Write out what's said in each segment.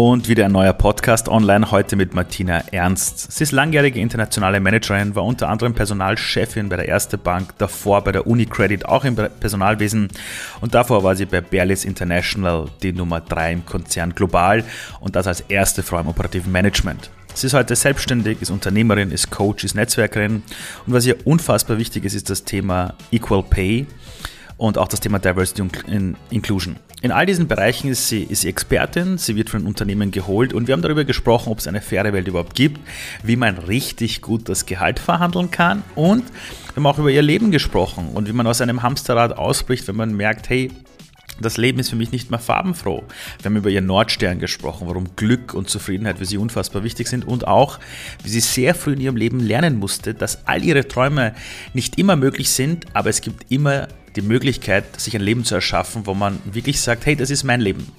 Und wieder ein neuer Podcast online, heute mit Martina Ernst. Sie ist langjährige internationale Managerin, war unter anderem Personalchefin bei der Erste Bank, davor bei der UniCredit, auch im Personalwesen und davor war sie bei Berlis International die Nummer 3 im Konzern global und das als erste Frau im operativen Management. Sie ist heute selbstständig, ist Unternehmerin, ist Coach, ist Netzwerkerin und was ihr unfassbar wichtig ist, ist das Thema Equal Pay und auch das Thema Diversity und Inclusion. In all diesen Bereichen ist sie, ist sie Expertin, sie wird von Unternehmen geholt und wir haben darüber gesprochen, ob es eine faire Welt überhaupt gibt, wie man richtig gut das Gehalt verhandeln kann und wir haben auch über ihr Leben gesprochen und wie man aus einem Hamsterrad ausbricht, wenn man merkt, hey, das Leben ist für mich nicht mehr farbenfroh. Wir haben über ihren Nordstern gesprochen, warum Glück und Zufriedenheit für sie unfassbar wichtig sind und auch, wie sie sehr früh in ihrem Leben lernen musste, dass all ihre Träume nicht immer möglich sind, aber es gibt immer die Möglichkeit, sich ein Leben zu erschaffen, wo man wirklich sagt, hey, das ist mein Leben.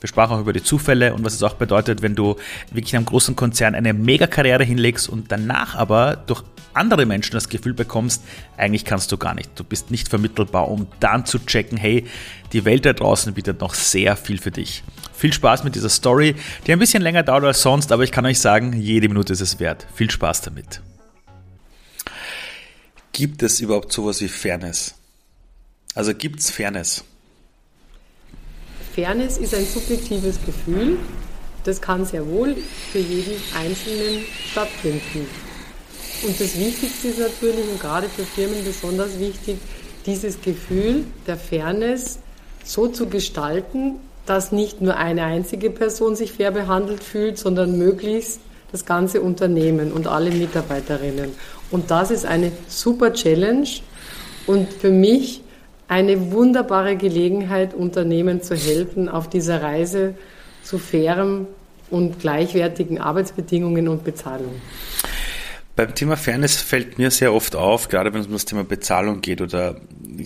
Wir sprachen auch über die Zufälle und was es auch bedeutet, wenn du wirklich in einem großen Konzern eine Megakarriere hinlegst und danach aber durch andere Menschen das Gefühl bekommst, eigentlich kannst du gar nicht. Du bist nicht vermittelbar, um dann zu checken, hey, die Welt da draußen bietet noch sehr viel für dich. Viel Spaß mit dieser Story, die ein bisschen länger dauert als sonst, aber ich kann euch sagen, jede Minute ist es wert. Viel Spaß damit. Gibt es überhaupt sowas wie Fairness? Also gibt es Fairness? Fairness ist ein subjektives Gefühl. Das kann sehr wohl für jeden Einzelnen stattfinden. Und das Wichtigste ist natürlich, und gerade für Firmen besonders wichtig, dieses Gefühl der Fairness so zu gestalten, dass nicht nur eine einzige Person sich fair behandelt fühlt, sondern möglichst das ganze Unternehmen und alle Mitarbeiterinnen. Und das ist eine super Challenge. Und für mich eine wunderbare Gelegenheit, Unternehmen zu helfen, auf dieser Reise zu fairem und gleichwertigen Arbeitsbedingungen und Bezahlung. Beim Thema Fairness fällt mir sehr oft auf, gerade wenn es um das Thema Bezahlung geht oder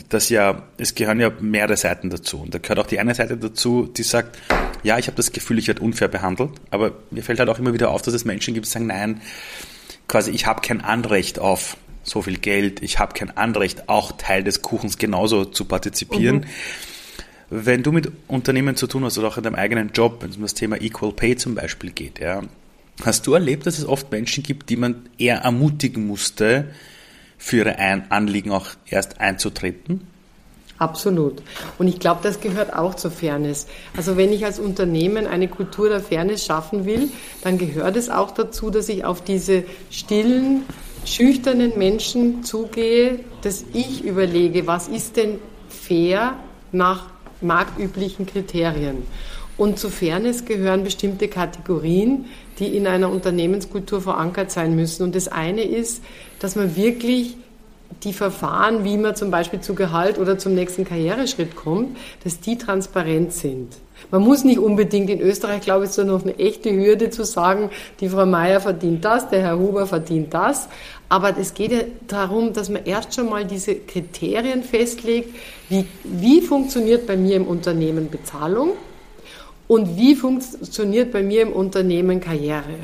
das ja, es gehören ja mehrere Seiten dazu. Und da gehört auch die eine Seite dazu, die sagt, ja, ich habe das Gefühl, ich werde unfair behandelt, aber mir fällt halt auch immer wieder auf, dass es Menschen gibt, die sagen, nein, quasi ich habe kein Anrecht auf so viel Geld, ich habe kein Anrecht, auch Teil des Kuchens genauso zu partizipieren. Mhm. Wenn du mit Unternehmen zu tun hast oder auch in deinem eigenen Job, wenn es um das Thema Equal Pay zum Beispiel geht, ja, hast du erlebt, dass es oft Menschen gibt, die man eher ermutigen musste, für ihre Anliegen auch erst einzutreten? Absolut. Und ich glaube, das gehört auch zur Fairness. Also wenn ich als Unternehmen eine Kultur der Fairness schaffen will, dann gehört es auch dazu, dass ich auf diese stillen, schüchternen Menschen zugehe, dass ich überlege, was ist denn fair nach marktüblichen Kriterien. Und zu Fairness gehören bestimmte Kategorien, die in einer Unternehmenskultur verankert sein müssen. Und das eine ist, dass man wirklich die Verfahren, wie man zum Beispiel zu Gehalt oder zum nächsten Karriereschritt kommt, dass die transparent sind. Man muss nicht unbedingt in Österreich, glaube ich, so noch eine echte Hürde zu sagen, die Frau Meier verdient das, der Herr Huber verdient das. Aber es geht ja darum, dass man erst schon mal diese Kriterien festlegt, wie, wie funktioniert bei mir im Unternehmen Bezahlung und wie funktioniert bei mir im Unternehmen Karriere.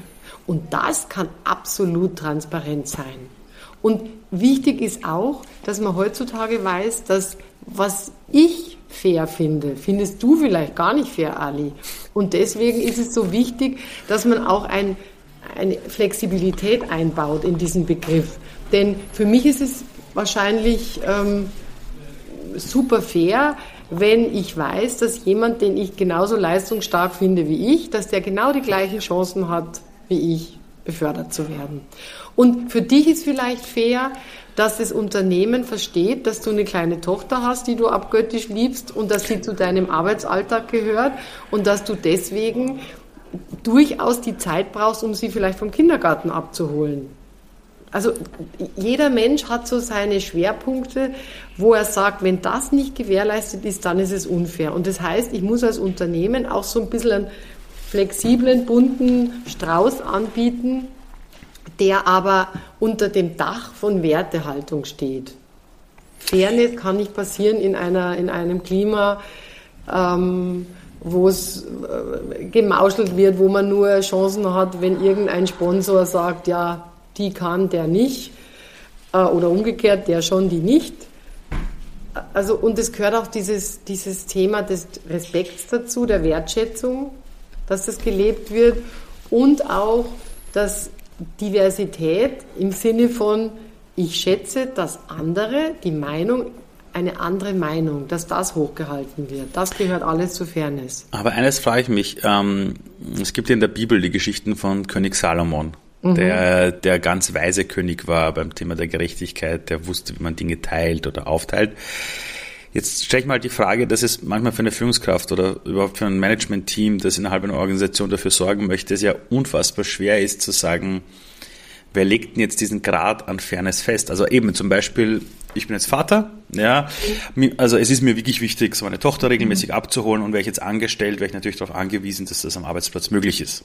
Und das kann absolut transparent sein. Und wichtig ist auch, dass man heutzutage weiß, dass was ich fair finde, findest du vielleicht gar nicht fair, Ali. Und deswegen ist es so wichtig, dass man auch ein, eine Flexibilität einbaut in diesen Begriff. Denn für mich ist es wahrscheinlich ähm, super fair, wenn ich weiß, dass jemand, den ich genauso leistungsstark finde wie ich, dass der genau die gleichen Chancen hat wie ich, befördert zu werden. Und für dich ist vielleicht fair, dass das Unternehmen versteht, dass du eine kleine Tochter hast, die du abgöttisch liebst und dass sie zu deinem Arbeitsalltag gehört und dass du deswegen durchaus die Zeit brauchst, um sie vielleicht vom Kindergarten abzuholen. Also jeder Mensch hat so seine Schwerpunkte, wo er sagt, wenn das nicht gewährleistet ist, dann ist es unfair. Und das heißt, ich muss als Unternehmen auch so ein bisschen einen flexiblen, bunten Strauß anbieten, der aber unter dem Dach von Wertehaltung steht. Fairness kann nicht passieren in, einer, in einem Klima, ähm, wo es äh, gemauschelt wird, wo man nur Chancen hat, wenn irgendein Sponsor sagt, ja, die kann, der nicht. Äh, oder umgekehrt, der schon, die nicht. Also, und es gehört auch dieses, dieses Thema des Respekts dazu, der Wertschätzung dass das gelebt wird und auch, dass Diversität im Sinne von, ich schätze, dass andere, die Meinung, eine andere Meinung, dass das hochgehalten wird. Das gehört alles zu Fairness. Aber eines frage ich mich, ähm, es gibt ja in der Bibel die Geschichten von König Salomon, mhm. der, der ganz weise König war beim Thema der Gerechtigkeit, der wusste, wie man Dinge teilt oder aufteilt. Jetzt stelle ich mal die Frage, dass es manchmal für eine Führungskraft oder überhaupt für ein Management-Team, das innerhalb einer Organisation dafür sorgen möchte, es ja unfassbar schwer ist zu sagen, wer legt denn jetzt diesen Grad an Fairness fest? Also eben zum Beispiel, ich bin jetzt Vater, ja, also es ist mir wirklich wichtig, so meine Tochter regelmäßig abzuholen und wäre ich jetzt angestellt, wäre ich natürlich darauf angewiesen, dass das am Arbeitsplatz möglich ist.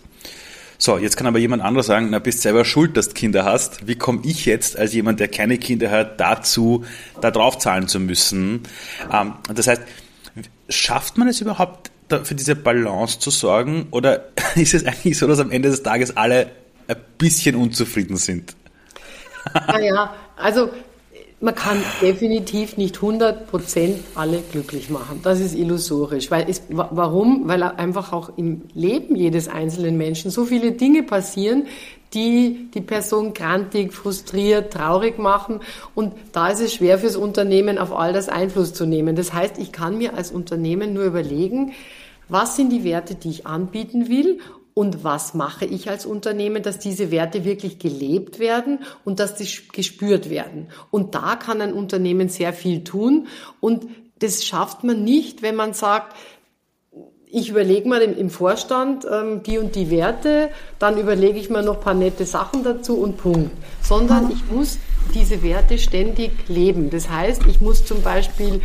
So, jetzt kann aber jemand anderes sagen, na, bist selber schuld, dass du Kinder hast. Wie komme ich jetzt als jemand, der keine Kinder hat, dazu, da drauf zahlen zu müssen? Ähm, das heißt, schafft man es überhaupt, für diese Balance zu sorgen? Oder ist es eigentlich so, dass am Ende des Tages alle ein bisschen unzufrieden sind? Naja, also man kann definitiv nicht 100% alle glücklich machen. Das ist illusorisch. Weil es, warum? Weil einfach auch im Leben jedes einzelnen Menschen so viele Dinge passieren, die die Person grantig, frustriert, traurig machen. Und da ist es schwer fürs Unternehmen, auf all das Einfluss zu nehmen. Das heißt, ich kann mir als Unternehmen nur überlegen, was sind die Werte, die ich anbieten will und was mache ich als Unternehmen, dass diese Werte wirklich gelebt werden und dass die gespürt werden. Und da kann ein Unternehmen sehr viel tun und das schafft man nicht, wenn man sagt, ich überlege mal im, Vorstand ähm, die und die Werte, dann überlege ich mir noch paar nette Sachen dazu und Punkt. Sondern ich muss diese Werte ständig leben. Das heißt, ich muss zum Beispiel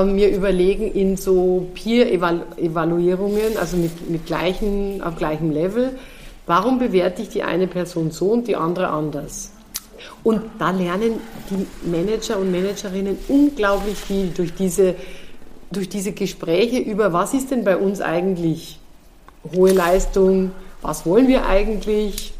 mir überlegen in so Peer-Evaluierungen, also mit, mit gleichen, auf gleichem Level, warum bewerte ich die eine Person so und die andere anders? Und da lernen die Manager und Managerinnen unglaublich viel durch diese, durch diese Gespräche über, was ist denn bei uns eigentlich hohe Leistung, was wollen wir eigentlich,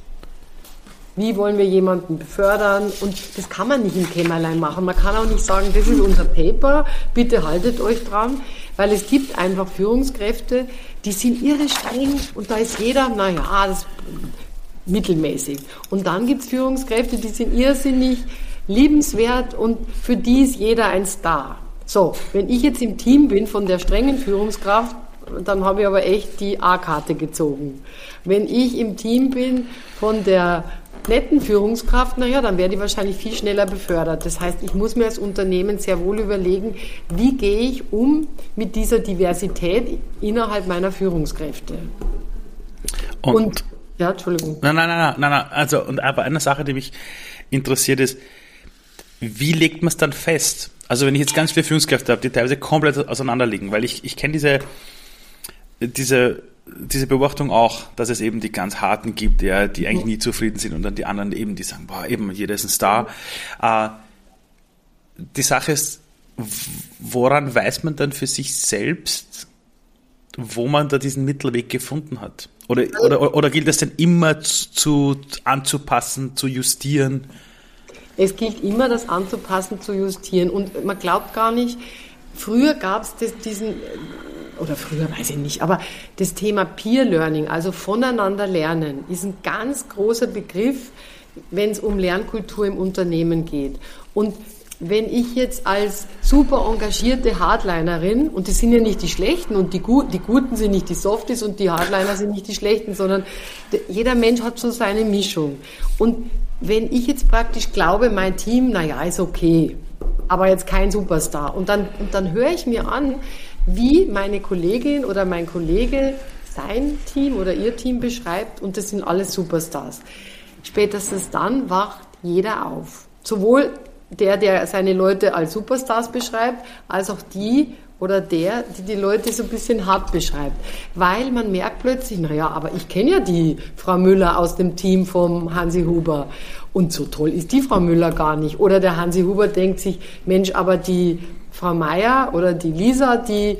wie wollen wir jemanden befördern? Und das kann man nicht im Kämmerlein machen. Man kann auch nicht sagen, das ist unser Paper, bitte haltet euch dran, weil es gibt einfach Führungskräfte, die sind irre streng und da ist jeder, naja, das mittelmäßig. Und dann gibt es Führungskräfte, die sind irrsinnig liebenswert und für die ist jeder ein Star. So, wenn ich jetzt im Team bin von der strengen Führungskraft, dann habe ich aber echt die A-Karte gezogen. Wenn ich im Team bin von der netten Führungskraft, naja, dann wäre die wahrscheinlich viel schneller befördert. Das heißt, ich muss mir als Unternehmen sehr wohl überlegen, wie gehe ich um mit dieser Diversität innerhalb meiner Führungskräfte. Und, und ja, Entschuldigung. Nein, nein, nein, nein, nein. Also, und aber eine Sache, die mich interessiert ist, wie legt man es dann fest? Also, wenn ich jetzt ganz viele Führungskräfte habe, die teilweise komplett auseinanderliegen, weil ich, ich kenne diese, diese diese Beobachtung auch, dass es eben die ganz harten gibt, ja, die eigentlich nie zufrieden sind und dann die anderen eben, die sagen, boah, eben, jeder ist ein Star. Äh, die Sache ist, woran weiß man dann für sich selbst, wo man da diesen Mittelweg gefunden hat? Oder, oder, oder gilt es denn immer zu, anzupassen, zu justieren? Es gilt immer, das anzupassen, zu justieren. Und man glaubt gar nicht, früher gab es diesen oder früher weiß ich nicht, aber das Thema Peer Learning, also voneinander lernen, ist ein ganz großer Begriff, wenn es um Lernkultur im Unternehmen geht. Und wenn ich jetzt als super engagierte Hardlinerin, und das sind ja nicht die Schlechten und die, Gut, die Guten sind nicht die Softies und die Hardliner sind nicht die Schlechten, sondern jeder Mensch hat so seine Mischung. Und wenn ich jetzt praktisch glaube, mein Team, naja, ist okay, aber jetzt kein Superstar, und dann, und dann höre ich mir an, wie meine Kollegin oder mein Kollege sein Team oder ihr Team beschreibt und das sind alles Superstars. Spätestens dann wacht jeder auf. Sowohl der, der seine Leute als Superstars beschreibt, als auch die oder der, die die Leute so ein bisschen hart beschreibt. Weil man merkt plötzlich, naja, aber ich kenne ja die Frau Müller aus dem Team vom Hansi Huber. Und so toll ist die Frau Müller gar nicht. Oder der Hansi Huber denkt sich, Mensch, aber die Frau Meier oder die Lisa, die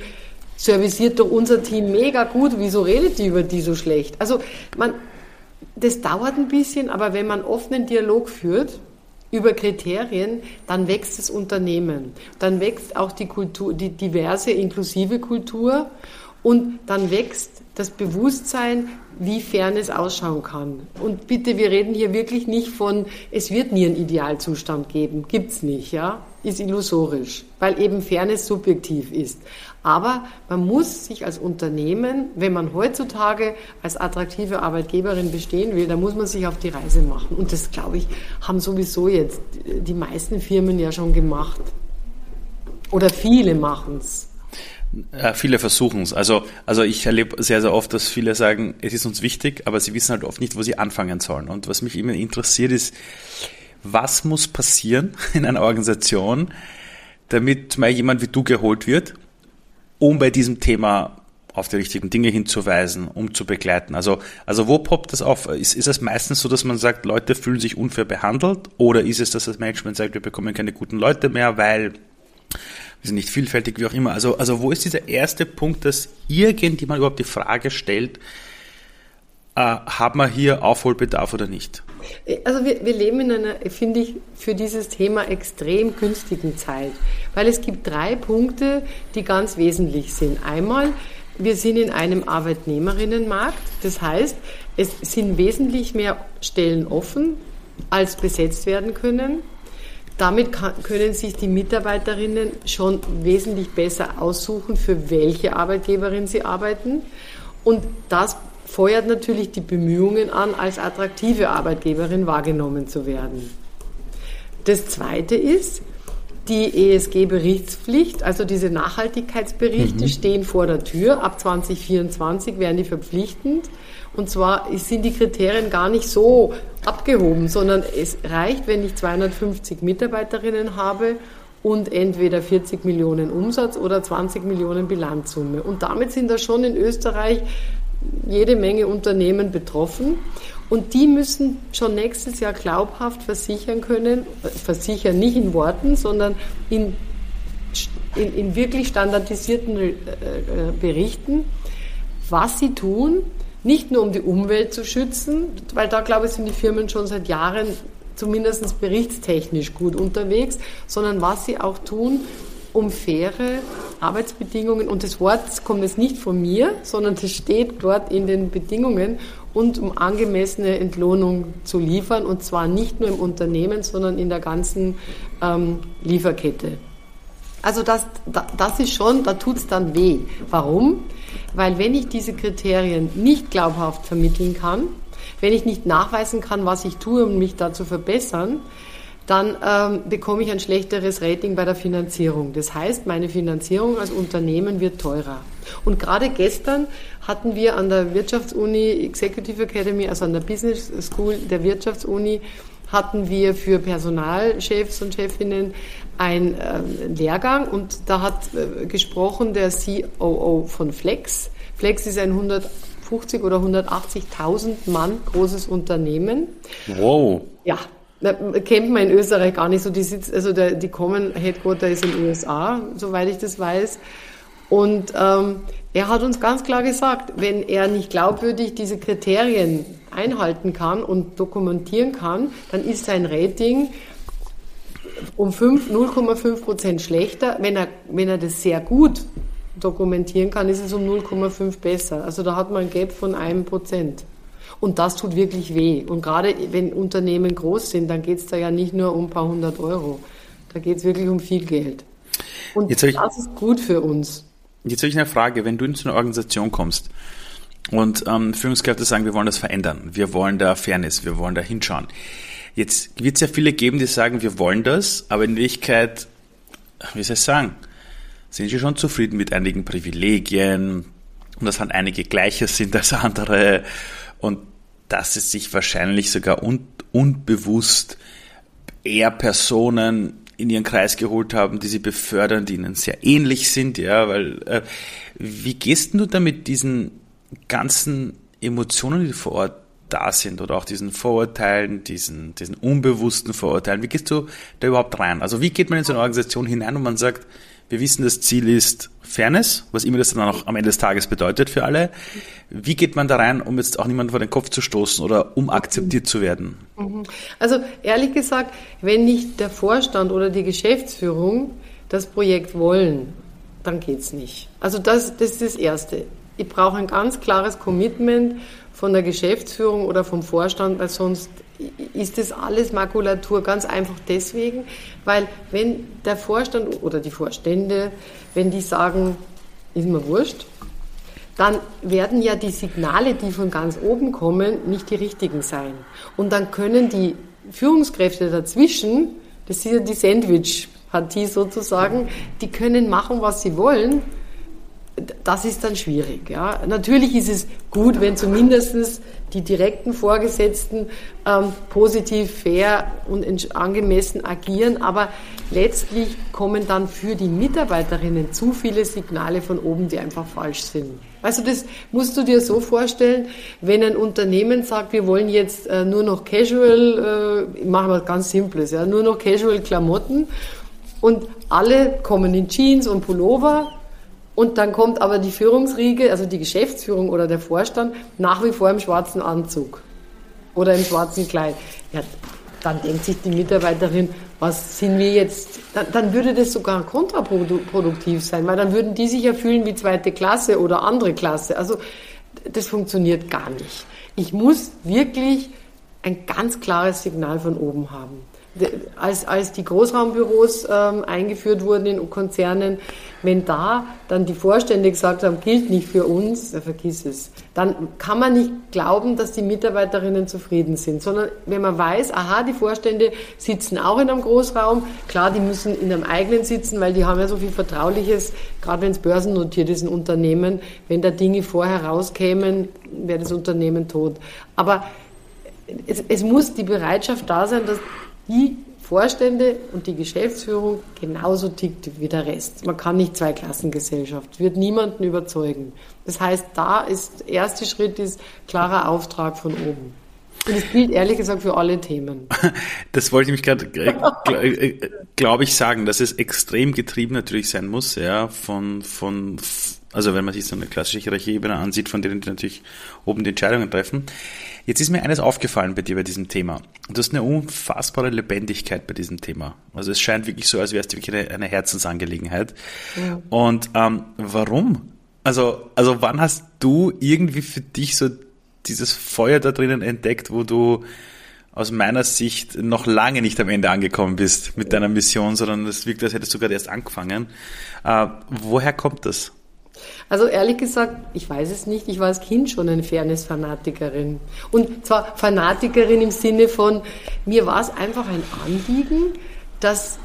serviciert doch unser Team mega gut. Wieso redet die über die so schlecht? Also man, das dauert ein bisschen, aber wenn man offenen Dialog führt über Kriterien, dann wächst das Unternehmen. Dann wächst auch die Kultur, die diverse inklusive Kultur und dann wächst das Bewusstsein, wie Fairness ausschauen kann. Und bitte, wir reden hier wirklich nicht von, es wird nie einen Idealzustand geben. Gibt's nicht, ja? Ist illusorisch, weil eben Fairness subjektiv ist. Aber man muss sich als Unternehmen, wenn man heutzutage als attraktive Arbeitgeberin bestehen will, dann muss man sich auf die Reise machen. Und das, glaube ich, haben sowieso jetzt die meisten Firmen ja schon gemacht. Oder viele machen's. Ja, viele versuchen es. Also, also ich erlebe sehr, sehr oft, dass viele sagen, es ist uns wichtig, aber sie wissen halt oft nicht, wo sie anfangen sollen. Und was mich immer interessiert ist, was muss passieren in einer Organisation, damit mal jemand wie du geholt wird, um bei diesem Thema auf die richtigen Dinge hinzuweisen, um zu begleiten. Also, also wo poppt das auf? Ist, ist es meistens so, dass man sagt, Leute fühlen sich unfair behandelt? Oder ist es, dass das Management sagt, wir bekommen keine guten Leute mehr, weil wir sind nicht vielfältig, wie auch immer. Also, also wo ist dieser erste Punkt, dass irgendjemand überhaupt die Frage stellt, äh, haben wir hier Aufholbedarf oder nicht? Also wir, wir leben in einer, finde ich, für dieses Thema extrem günstigen Zeit, weil es gibt drei Punkte, die ganz wesentlich sind. Einmal, wir sind in einem Arbeitnehmerinnenmarkt, das heißt, es sind wesentlich mehr Stellen offen, als besetzt werden können. Damit kann, können sich die Mitarbeiterinnen schon wesentlich besser aussuchen, für welche Arbeitgeberin sie arbeiten. Und das feuert natürlich die Bemühungen an, als attraktive Arbeitgeberin wahrgenommen zu werden. Das Zweite ist, die ESG-Berichtspflicht, also diese Nachhaltigkeitsberichte, mhm. stehen vor der Tür. Ab 2024 werden die verpflichtend. Und zwar sind die Kriterien gar nicht so abgehoben, sondern es reicht, wenn ich 250 Mitarbeiterinnen habe und entweder 40 Millionen Umsatz oder 20 Millionen Bilanzsumme. Und damit sind da schon in Österreich jede Menge Unternehmen betroffen. Und die müssen schon nächstes Jahr glaubhaft versichern können, versichern nicht in Worten, sondern in, in, in wirklich standardisierten äh, äh, Berichten, was sie tun, nicht nur um die Umwelt zu schützen, weil da, glaube ich, sind die Firmen schon seit Jahren zumindest berichtstechnisch gut unterwegs, sondern was sie auch tun, um faire Arbeitsbedingungen, und das Wort kommt jetzt nicht von mir, sondern das steht dort in den Bedingungen, und um angemessene Entlohnung zu liefern, und zwar nicht nur im Unternehmen, sondern in der ganzen ähm, Lieferkette. Also das, das ist schon, da tut es dann weh. Warum? Weil wenn ich diese Kriterien nicht glaubhaft vermitteln kann, wenn ich nicht nachweisen kann, was ich tue, um mich da zu verbessern, dann ähm, bekomme ich ein schlechteres Rating bei der Finanzierung. Das heißt, meine Finanzierung als Unternehmen wird teurer. Und gerade gestern hatten wir an der Wirtschaftsuni Executive Academy, also an der Business School der Wirtschaftsuni, hatten wir für Personalchefs und Chefinnen einen äh, Lehrgang und da hat äh, gesprochen der COO von Flex. Flex ist ein 150 oder 180.000 Mann großes Unternehmen. Wow. Ja, kennt man in Österreich gar nicht so. Die, sitzt, also der, die Common Headquarter ist in den USA, soweit ich das weiß. Und ähm, er hat uns ganz klar gesagt, wenn er nicht glaubwürdig diese Kriterien einhalten kann und dokumentieren kann, dann ist sein Rating um 0,5 Prozent schlechter. Wenn er, wenn er das sehr gut dokumentieren kann, ist es um 0,5% besser. Also da hat man ein Gap von einem Prozent. Und das tut wirklich weh. Und gerade wenn Unternehmen groß sind, dann geht es da ja nicht nur um ein paar hundert Euro. Da geht es wirklich um viel Geld. Und das ist gut für uns. Jetzt habe ich eine Frage. Wenn du in so eine Organisation kommst und ähm, Führungskräfte sagen, wir wollen das verändern, wir wollen da Fairness, wir wollen da hinschauen. Jetzt wird es ja viele geben, die sagen, wir wollen das, aber in Wirklichkeit, wie soll ich sagen, sind sie schon zufrieden mit einigen Privilegien und dass halt einige gleicher sind als andere und dass es sich wahrscheinlich sogar un unbewusst eher Personen in ihren Kreis geholt haben, die sie befördern, die ihnen sehr ähnlich sind, ja, weil äh, wie gehst du damit diesen ganzen Emotionen, die vor Ort da sind oder auch diesen Vorurteilen, diesen, diesen unbewussten Vorurteilen, wie gehst du da überhaupt rein? Also wie geht man in so eine Organisation hinein und man sagt, wir wissen, das Ziel ist Fairness, was immer das dann auch am Ende des Tages bedeutet für alle. Wie geht man da rein, um jetzt auch niemanden vor den Kopf zu stoßen oder um akzeptiert zu werden? Mhm. Also ehrlich gesagt, wenn nicht der Vorstand oder die Geschäftsführung das Projekt wollen, dann geht es nicht. Also das, das ist das Erste. ich brauche ein ganz klares Commitment von der Geschäftsführung oder vom Vorstand, weil sonst ist das alles Makulatur. Ganz einfach deswegen, weil wenn der Vorstand oder die Vorstände, wenn die sagen, ist mir wurscht, dann werden ja die Signale, die von ganz oben kommen, nicht die richtigen sein. Und dann können die Führungskräfte dazwischen, das ist ja die Sandwich-Partie sozusagen, die können machen, was sie wollen das ist dann schwierig. Ja. Natürlich ist es gut, wenn zumindest die direkten Vorgesetzten ähm, positiv, fair und angemessen agieren, aber letztlich kommen dann für die Mitarbeiterinnen zu viele Signale von oben, die einfach falsch sind. Also das musst du dir so vorstellen, wenn ein Unternehmen sagt, wir wollen jetzt äh, nur noch Casual, äh, machen wir ganz Simples, ja, nur noch Casual Klamotten und alle kommen in Jeans und Pullover, und dann kommt aber die Führungsriege, also die Geschäftsführung oder der Vorstand, nach wie vor im schwarzen Anzug oder im schwarzen Kleid. Ja, dann denkt sich die Mitarbeiterin, was sind wir jetzt? Dann, dann, würde das sogar kontraproduktiv sein, weil dann würden die sich ja fühlen wie zweite Klasse oder andere Klasse. Also das funktioniert gar nicht. Ich muss wirklich ein ganz klares Signal von oben haben als, als die Großraumbüros ähm, eingeführt wurden in Konzernen, wenn da dann die Vorstände gesagt haben, gilt nicht für uns, vergiss es, dann kann man nicht glauben, dass die Mitarbeiterinnen zufrieden sind, sondern wenn man weiß, aha, die Vorstände sitzen auch in einem Großraum, klar, die müssen in einem eigenen sitzen, weil die haben ja so viel Vertrauliches, gerade wenn es börsennotiert ist, ein Unternehmen, wenn da Dinge vorher rauskämen, wäre das Unternehmen tot. Aber es, es muss die Bereitschaft da sein, dass die Vorstände und die Geschäftsführung genauso tickt wie der Rest. Man kann nicht Zweiklassengesellschaft, wird niemanden überzeugen. Das heißt, da ist, der erste Schritt ist klarer Auftrag von oben. Und das gilt ehrlich gesagt für alle Themen. Das wollte ich mich gerade, äh, äh, glaube ich, sagen, dass es extrem getrieben natürlich sein muss, ja, von, von, also wenn man sich so eine klassische Hierarchieebene ansieht, von denen die natürlich oben die Entscheidungen treffen. Jetzt ist mir eines aufgefallen bei dir bei diesem Thema. Du hast eine unfassbare Lebendigkeit bei diesem Thema. Also es scheint wirklich so, als wäre es wirklich eine, eine Herzensangelegenheit. Ja. Und ähm, warum? Also, also wann hast du irgendwie für dich so dieses Feuer da drinnen entdeckt, wo du aus meiner Sicht noch lange nicht am Ende angekommen bist mit deiner Mission, sondern es wirkt, als hättest du gerade erst angefangen. Äh, woher kommt das? Also ehrlich gesagt, ich weiß es nicht. Ich war als Kind schon eine Fairness-Fanatikerin. Und zwar Fanatikerin im Sinne von, mir war es einfach ein Anliegen, dass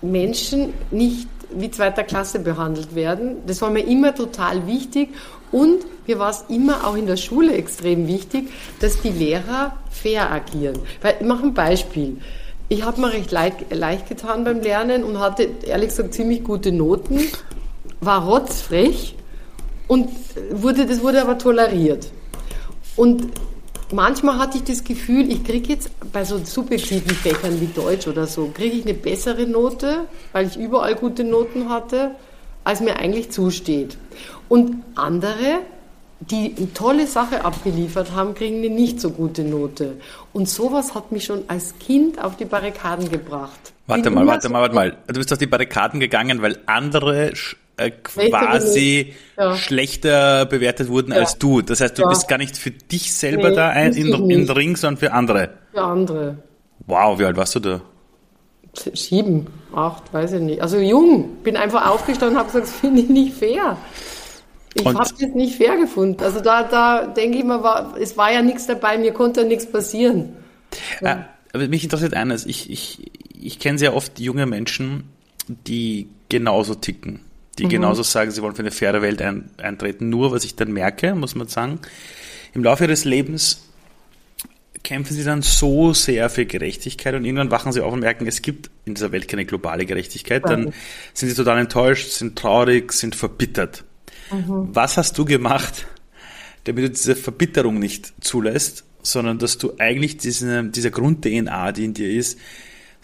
Menschen nicht wie zweiter Klasse behandelt werden. Das war mir immer total wichtig. Und mir war es immer auch in der Schule extrem wichtig, dass die Lehrer fair agieren. Weil, ich mache ein Beispiel. Ich habe mir recht leicht, leicht getan beim Lernen und hatte ehrlich gesagt ziemlich gute Noten war rotzfrech und wurde, das wurde aber toleriert. Und manchmal hatte ich das Gefühl, ich kriege jetzt bei so subjektiven Fächern wie Deutsch oder so, kriege ich eine bessere Note, weil ich überall gute Noten hatte, als mir eigentlich zusteht. Und andere, die eine tolle Sache abgeliefert haben, kriegen eine nicht so gute Note. Und sowas hat mich schon als Kind auf die Barrikaden gebracht. Warte mal, warte mal, warte mal. Du bist auf die Barrikaden gegangen, weil andere äh, quasi ja. schlechter bewertet wurden ja. als du. Das heißt, du ja. bist gar nicht für dich selber nee, da ein, in, in den Ring, sondern für andere. Für andere. Wow, wie alt warst du da? Sieben, acht, weiß ich nicht. Also jung. Bin einfach aufgestanden und habe gesagt, das finde ich nicht fair. Ich habe es nicht fair gefunden. Also da, da denke ich mal, war, es war ja nichts dabei, mir konnte ja nichts passieren. Äh, aber mich interessiert eines, ich, ich, ich kenne sehr oft junge Menschen, die genauso ticken die mhm. genauso sagen, sie wollen für eine faire Welt ein, eintreten. Nur, was ich dann merke, muss man sagen, im Laufe ihres Lebens kämpfen sie dann so sehr für Gerechtigkeit und irgendwann wachen sie auf und merken, es gibt in dieser Welt keine globale Gerechtigkeit. Dann sind sie total enttäuscht, sind traurig, sind verbittert. Mhm. Was hast du gemacht, damit du diese Verbitterung nicht zulässt, sondern dass du eigentlich diese, dieser Grund-DNA, die in dir ist,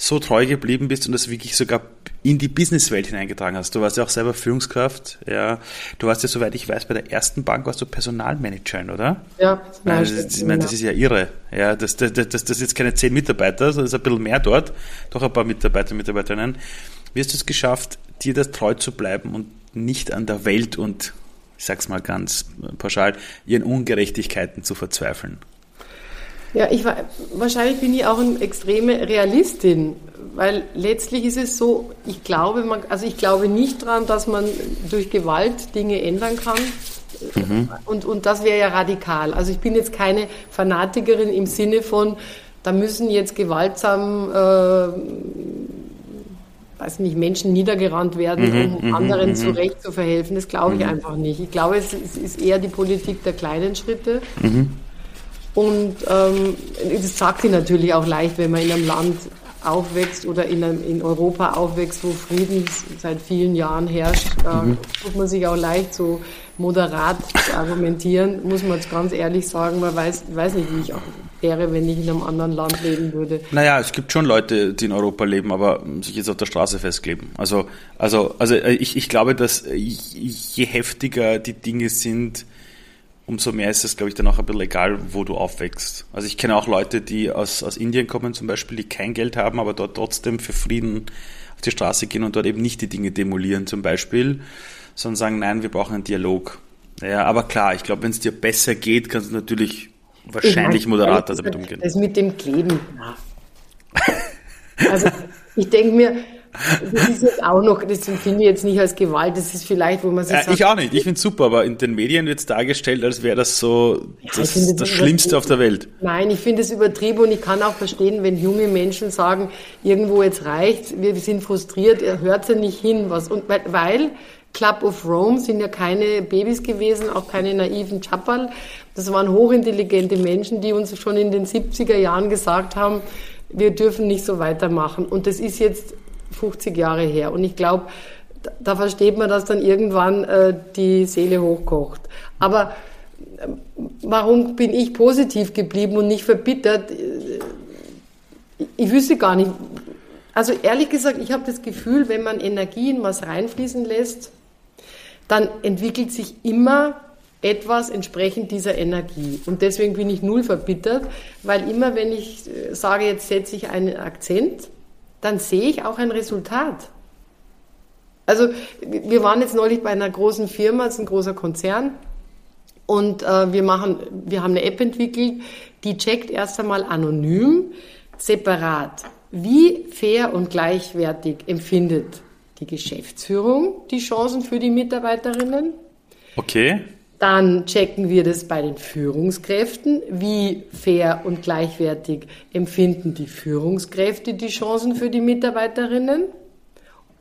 so treu geblieben bist und das wirklich sogar in die Businesswelt hineingetragen hast. Du warst ja auch selber Führungskraft, ja. Du warst ja, soweit ich weiß, bei der ersten Bank warst du Personalmanagerin, oder? Ja, ich meine, das, ich meine, das ist ja irre. Ja, das, das, das, das ist jetzt keine zehn Mitarbeiter, sondern ist ein bisschen mehr dort, doch ein paar Mitarbeiter, Mitarbeiterinnen. Wie hast du es geschafft, dir das treu zu bleiben und nicht an der Welt und ich sag's mal ganz pauschal, ihren Ungerechtigkeiten zu verzweifeln? Ja, ich war, wahrscheinlich bin ich auch eine extreme Realistin, weil letztlich ist es so, ich glaube, man, also ich glaube nicht daran, dass man durch Gewalt Dinge ändern kann. Mhm. Und, und das wäre ja radikal. Also ich bin jetzt keine Fanatikerin im Sinne von, da müssen jetzt gewaltsam, äh, weiß nicht, Menschen niedergerannt werden, mhm, um mhm, anderen mhm, zu Recht zu verhelfen. Das glaube ich mhm. einfach nicht. Ich glaube, es, es, ist eher die Politik der kleinen Schritte. Und ähm, das sagt sie natürlich auch leicht, wenn man in einem Land aufwächst oder in, einem, in Europa aufwächst, wo Frieden seit vielen Jahren herrscht, äh, mhm. tut man sich auch leicht so moderat zu argumentieren, muss man jetzt ganz ehrlich sagen, man weiß, weiß nicht, wie ich wäre, wenn ich in einem anderen Land leben würde. Naja, es gibt schon Leute, die in Europa leben, aber sich jetzt auf der Straße festkleben. Also, also, also äh, ich, ich glaube, dass je heftiger die Dinge sind, umso mehr ist es, glaube ich, dann auch ein bisschen egal, wo du aufwächst. Also ich kenne auch Leute, die aus, aus Indien kommen zum Beispiel, die kein Geld haben, aber dort trotzdem für Frieden auf die Straße gehen und dort eben nicht die Dinge demolieren zum Beispiel, sondern sagen, nein, wir brauchen einen Dialog. Ja, aber klar, ich glaube, wenn es dir besser geht, kannst du natürlich wahrscheinlich moderater damit umgehen. Das mit dem Kleben, Also ich denke mir, das ist jetzt auch noch, das empfinde ich jetzt nicht als Gewalt, das ist vielleicht, wo man sich äh, sagt, Ich auch nicht, ich finde es super, aber in den Medien wird es dargestellt, als wäre das so ja, das, das, das Schlimmste auf der Welt. Nein, ich finde es übertrieben und ich kann auch verstehen, wenn junge Menschen sagen, irgendwo jetzt reicht, wir sind frustriert, er hört ja nicht hin, was, und weil, weil Club of Rome sind ja keine Babys gewesen, auch keine naiven Chappal. Das waren hochintelligente Menschen, die uns schon in den 70er Jahren gesagt haben, wir dürfen nicht so weitermachen. Und das ist jetzt 50 Jahre her. Und ich glaube, da versteht man, dass dann irgendwann äh, die Seele hochkocht. Aber äh, warum bin ich positiv geblieben und nicht verbittert? Ich wüsste gar nicht. Also ehrlich gesagt, ich habe das Gefühl, wenn man Energie in was reinfließen lässt, dann entwickelt sich immer etwas entsprechend dieser Energie. Und deswegen bin ich null verbittert, weil immer wenn ich äh, sage, jetzt setze ich einen Akzent, dann sehe ich auch ein Resultat. Also wir waren jetzt neulich bei einer großen Firma, das ist ein großer Konzern, und äh, wir machen, wir haben eine App entwickelt, die checkt erst einmal anonym, separat, wie fair und gleichwertig empfindet die Geschäftsführung die Chancen für die Mitarbeiterinnen. Okay. Dann checken wir das bei den Führungskräften. Wie fair und gleichwertig empfinden die Führungskräfte die Chancen für die Mitarbeiterinnen?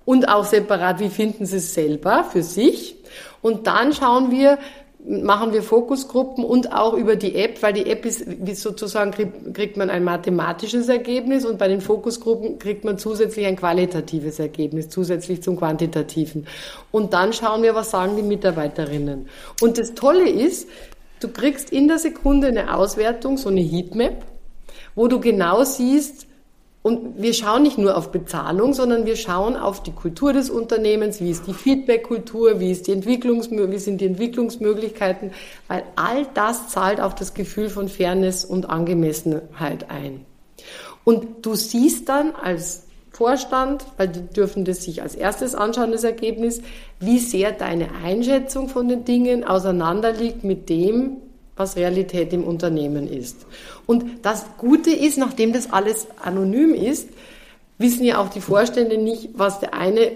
Und auch separat, wie finden sie es selber für sich? Und dann schauen wir, machen wir Fokusgruppen und auch über die App, weil die App ist, wie sozusagen kriegt man ein mathematisches Ergebnis und bei den Fokusgruppen kriegt man zusätzlich ein qualitatives Ergebnis, zusätzlich zum quantitativen. Und dann schauen wir, was sagen die Mitarbeiterinnen. Und das Tolle ist, du kriegst in der Sekunde eine Auswertung, so eine Heatmap, wo du genau siehst, und wir schauen nicht nur auf Bezahlung, sondern wir schauen auf die Kultur des Unternehmens, wie ist die Feedback-Kultur, wie, ist die Entwicklungs wie sind die Entwicklungsmöglichkeiten, weil all das zahlt auf das Gefühl von Fairness und Angemessenheit ein. Und du siehst dann als Vorstand, weil die dürfen das sich als erstes anschauen, das Ergebnis, wie sehr deine Einschätzung von den Dingen auseinanderliegt mit dem, was Realität im Unternehmen ist. Und das Gute ist, nachdem das alles anonym ist, wissen ja auch die Vorstände nicht, was der eine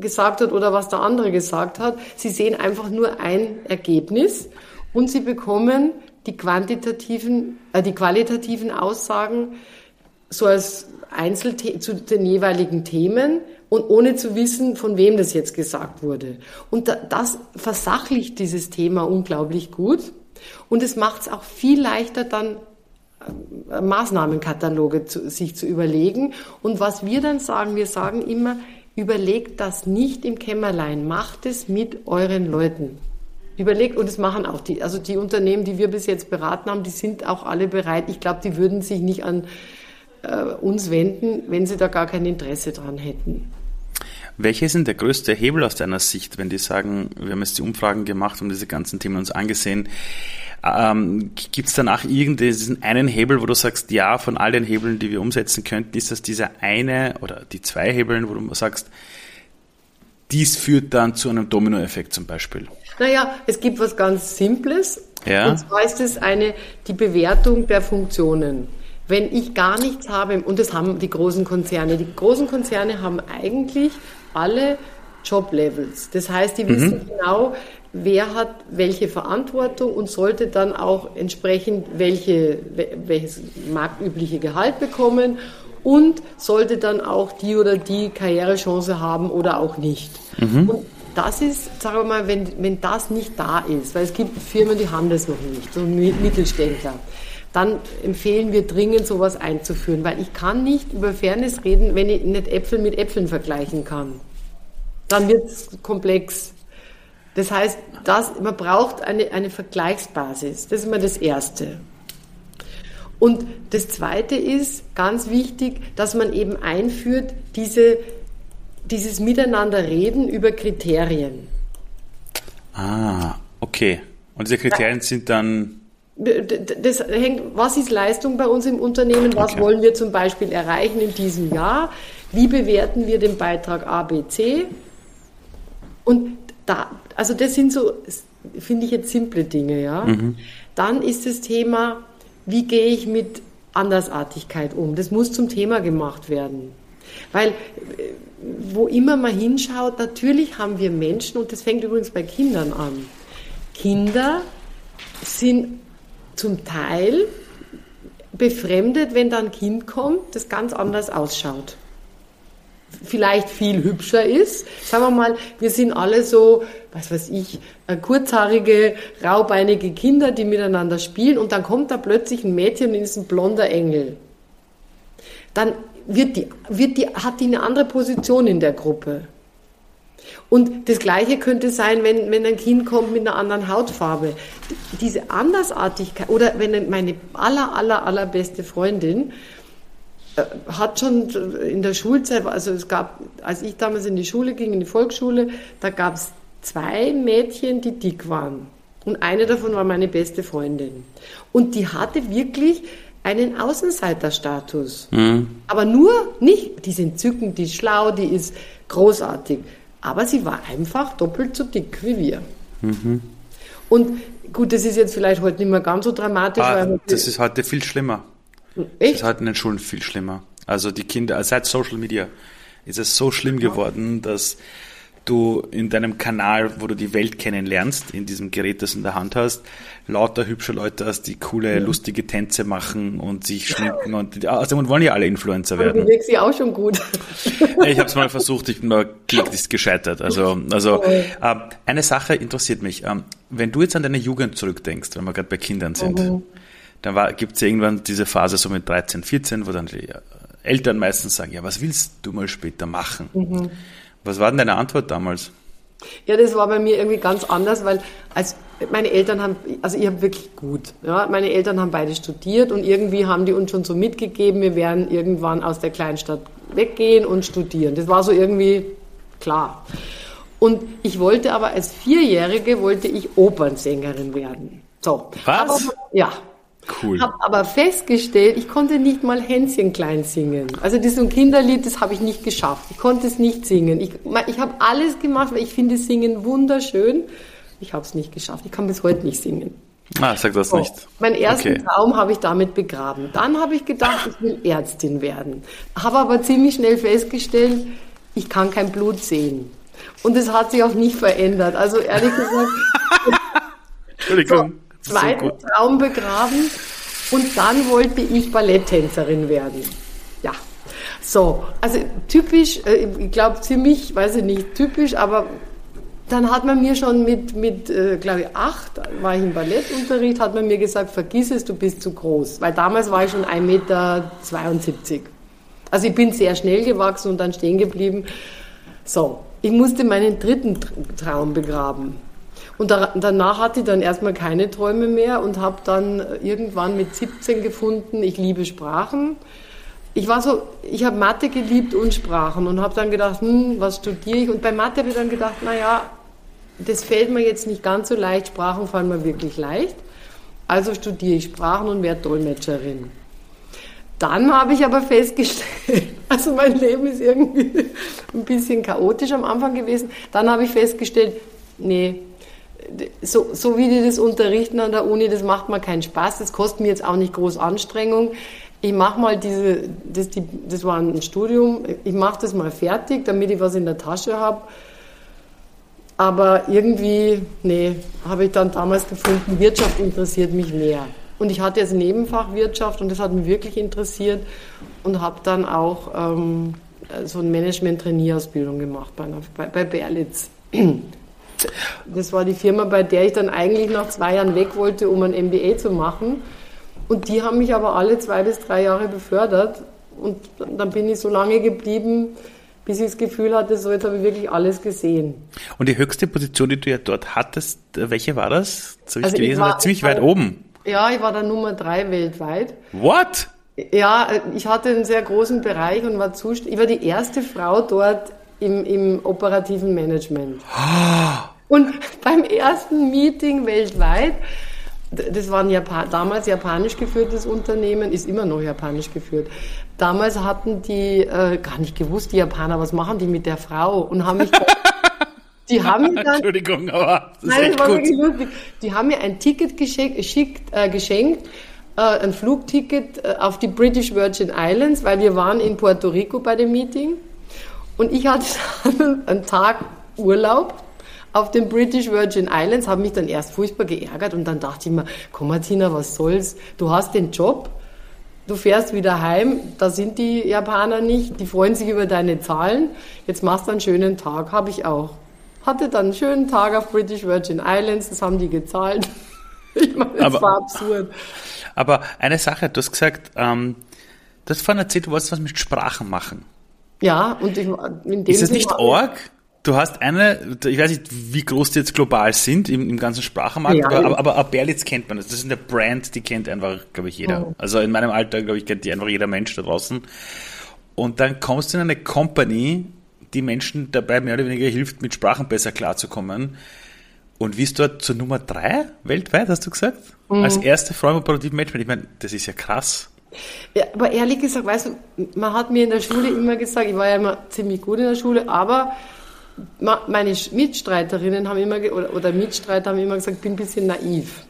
gesagt hat oder was der andere gesagt hat. Sie sehen einfach nur ein Ergebnis und sie bekommen die quantitativen, äh, die qualitativen Aussagen so als Einzelthema zu den jeweiligen Themen und ohne zu wissen, von wem das jetzt gesagt wurde. Und das versachlicht dieses Thema unglaublich gut. Und es macht es auch viel leichter, dann äh, Maßnahmenkataloge zu, sich zu überlegen. Und was wir dann sagen, wir sagen immer, überlegt das nicht im Kämmerlein, macht es mit euren Leuten. Überlegt, und das machen auch die, also die Unternehmen, die wir bis jetzt beraten haben, die sind auch alle bereit. Ich glaube, die würden sich nicht an äh, uns wenden, wenn sie da gar kein Interesse dran hätten. Welche sind der größte Hebel aus deiner Sicht, wenn die sagen, wir haben jetzt die Umfragen gemacht und diese ganzen Themen uns angesehen? Ähm, Gibt es danach irgendeinen einen Hebel, wo du sagst, ja, von all den Hebeln, die wir umsetzen könnten, ist das dieser eine oder die zwei Hebeln, wo du sagst, dies führt dann zu einem Dominoeffekt zum Beispiel? Naja, es gibt was ganz Simples. Ja. Und zwar ist es eine, die Bewertung der Funktionen. Wenn ich gar nichts habe, und das haben die großen Konzerne, die großen Konzerne haben eigentlich alle Joblevels. Das heißt, die wissen mhm. genau, wer hat welche Verantwortung und sollte dann auch entsprechend welche, welches marktübliche Gehalt bekommen und sollte dann auch die oder die Karrierechance haben oder auch nicht. Mhm. Und das ist, sagen wir mal, wenn, wenn das nicht da ist, weil es gibt Firmen, die haben das noch nicht, so Mittelständler, dann empfehlen wir dringend, sowas einzuführen, weil ich kann nicht über Fairness reden, wenn ich nicht Äpfel mit Äpfeln vergleichen kann. Dann wird es komplex. Das heißt, das, man braucht eine, eine Vergleichsbasis. Das ist immer das Erste. Und das Zweite ist ganz wichtig, dass man eben einführt, diese, dieses Miteinanderreden über Kriterien. Ah, okay. Und diese Kriterien sind dann. Das hängt, was ist Leistung bei uns im Unternehmen? Was okay. wollen wir zum Beispiel erreichen in diesem Jahr? Wie bewerten wir den Beitrag A, B, C? Und da, also das sind so, finde ich jetzt simple Dinge, ja. Mhm. Dann ist das Thema, wie gehe ich mit Andersartigkeit um? Das muss zum Thema gemacht werden. Weil, äh, wo immer man hinschaut, natürlich haben wir Menschen, und das fängt übrigens bei Kindern an. Kinder sind zum Teil befremdet, wenn da ein Kind kommt, das ganz anders ausschaut vielleicht viel hübscher ist. Sagen wir mal, wir sind alle so, was weiß ich, äh, kurzhaarige, raubeinige Kinder, die miteinander spielen und dann kommt da plötzlich ein Mädchen und ist ein blonder Engel. Dann wird die, wird die, hat die eine andere Position in der Gruppe. Und das Gleiche könnte sein, wenn, wenn ein Kind kommt mit einer anderen Hautfarbe. Diese Andersartigkeit, oder wenn meine aller, aller, allerbeste Freundin äh, hat schon in der Schulzeit, also es gab, als ich damals in die Schule ging, in die Volksschule, da gab es zwei Mädchen, die dick waren. Und eine davon war meine beste Freundin. Und die hatte wirklich einen Außenseiterstatus. Mhm. Aber nur nicht, die ist entzückend, die ist schlau, die ist großartig. Aber sie war einfach doppelt so dick wie wir. Mhm. Und gut, das ist jetzt vielleicht heute nicht mehr ganz so dramatisch. Ah, das ist heute viel schlimmer. Echt? Das ist halt in den Schulen viel schlimmer. Also die Kinder, seit Social Media ist es so schlimm geworden, dass du in deinem Kanal, wo du die Welt kennenlernst, in diesem Gerät, das du in der Hand hast, lauter hübsche Leute hast, die coole, lustige Tänze machen und sich schminken und also wollen ja alle Influencer werden. Du wirkst ja auch schon gut. Ich habe es mal versucht, ich bin da kläglich gescheitert. Also, also äh, eine Sache interessiert mich. Ähm, wenn du jetzt an deine Jugend zurückdenkst, wenn wir gerade bei Kindern sind, mhm dann gibt es irgendwann diese Phase so mit 13, 14, wo dann die Eltern meistens sagen, ja, was willst du mal später machen? Mhm. Was war denn deine Antwort damals? Ja, das war bei mir irgendwie ganz anders, weil als meine Eltern haben, also ich habe wirklich gut, ja, meine Eltern haben beide studiert und irgendwie haben die uns schon so mitgegeben, wir werden irgendwann aus der Kleinstadt weggehen und studieren. Das war so irgendwie klar. Und ich wollte aber als Vierjährige wollte ich Opernsängerin werden. So. Was? Aber, ja, Cool. Habe aber festgestellt, ich konnte nicht mal Hänschen klein singen. Also das ist ein Kinderlied, das habe ich nicht geschafft. Ich konnte es nicht singen. Ich, ich habe alles gemacht, weil ich finde Singen wunderschön. Ich habe es nicht geschafft. Ich kann bis heute nicht singen. Ah, sag das so. nicht. Mein ersten okay. Traum habe ich damit begraben. Dann habe ich gedacht, ich will Ärztin werden. Habe aber ziemlich schnell festgestellt, ich kann kein Blut sehen. Und es hat sich auch nicht verändert. Also ehrlich gesagt. Entschuldigung. So, zweiten so Traum begraben und dann wollte ich Balletttänzerin werden. Ja. So, also typisch, äh, ich glaube ziemlich, weiß ich nicht, typisch, aber dann hat man mir schon mit, mit äh, glaube ich, acht, war ich im Ballettunterricht, hat man mir gesagt, vergiss es, du bist zu groß. Weil damals war ich schon 1,72 Meter. Also ich bin sehr schnell gewachsen und dann stehen geblieben. So, ich musste meinen dritten Traum begraben. Und da, danach hatte ich dann erstmal keine Träume mehr und habe dann irgendwann mit 17 gefunden, ich liebe Sprachen. Ich war so, ich habe Mathe geliebt und Sprachen und habe dann gedacht, hm, was studiere ich? Und bei Mathe habe ich dann gedacht, naja, das fällt mir jetzt nicht ganz so leicht, Sprachen fallen mir wirklich leicht. Also studiere ich Sprachen und werde Dolmetscherin. dann habe ich aber festgestellt, also mein Leben ist irgendwie ein bisschen chaotisch am Anfang gewesen. Dann habe ich festgestellt, nee, so, so wie die das unterrichten an der Uni, das macht mir keinen Spaß. Das kostet mir jetzt auch nicht groß Anstrengung. Ich mache mal diese, das, die, das war ein Studium, ich mache das mal fertig, damit ich was in der Tasche habe. Aber irgendwie, nee, habe ich dann damals gefunden, Wirtschaft interessiert mich mehr. Und ich hatte jetzt Nebenfach Wirtschaft und das hat mich wirklich interessiert und habe dann auch ähm, so eine Management-Trainierausbildung gemacht bei, bei, bei Berlitz. Das war die Firma, bei der ich dann eigentlich nach zwei Jahren weg wollte, um ein MBA zu machen. Und die haben mich aber alle zwei bis drei Jahre befördert. Und dann bin ich so lange geblieben, bis ich das Gefühl hatte, so jetzt habe ich wirklich alles gesehen. Und die höchste Position, die du ja dort hattest, welche war das? Das habe ich also gelesen, ich war, ziemlich weit oben. Ja, ich war da Nummer drei weltweit. What? Ja, ich hatte einen sehr großen Bereich und war zuständig. Ich war die erste Frau dort im, im operativen Management. Und beim ersten Meeting weltweit, das war ein Japan, damals japanisch geführtes Unternehmen, ist immer noch japanisch geführt. Damals hatten die äh, gar nicht gewusst, die Japaner, was machen die mit der Frau und haben mich Die haben mir dann, Entschuldigung, aber das nein, das war gut. wirklich lustig. Die haben mir ein Ticket geschickt, geschickt, äh, geschenkt, äh, ein Flugticket äh, auf die British Virgin Islands, weil wir waren in Puerto Rico bei dem Meeting. Und ich hatte dann einen Tag Urlaub auf den British Virgin Islands, habe mich dann erst furchtbar geärgert und dann dachte ich mir, komm Martina, was soll's? Du hast den Job, du fährst wieder heim, da sind die Japaner nicht, die freuen sich über deine Zahlen, jetzt machst du einen schönen Tag, habe ich auch. Hatte dann einen schönen Tag auf British Virgin Islands, das haben die gezahlt. Ich meine, das aber, war absurd. Aber eine Sache, du hast gesagt, ähm, du hast vorhin erzählt, du wolltest was mit Sprachen machen. Ja, und ich, in dem Ist das nicht Org? Du hast eine, ich weiß nicht, wie groß die jetzt global sind im, im ganzen Sprachenmarkt, ja, aber, aber, aber Berlitz kennt man. Das ist eine Brand, die kennt einfach, glaube ich, jeder. Mhm. Also in meinem Alter, glaube ich, kennt die einfach jeder Mensch da draußen. Und dann kommst du in eine Company, die Menschen dabei mehr oder weniger hilft, mit Sprachen besser klarzukommen. Und wie ist dort zur Nummer drei weltweit, hast du gesagt? Mhm. Als erste Frau im operativen Management. Ich meine, das ist ja krass. Ja, aber ehrlich gesagt, weißt du, man hat mir in der Schule immer gesagt, ich war ja immer ziemlich gut in der Schule, aber meine Mitstreiterinnen haben immer, oder Mitstreiter haben immer gesagt, ich bin ein bisschen naiv.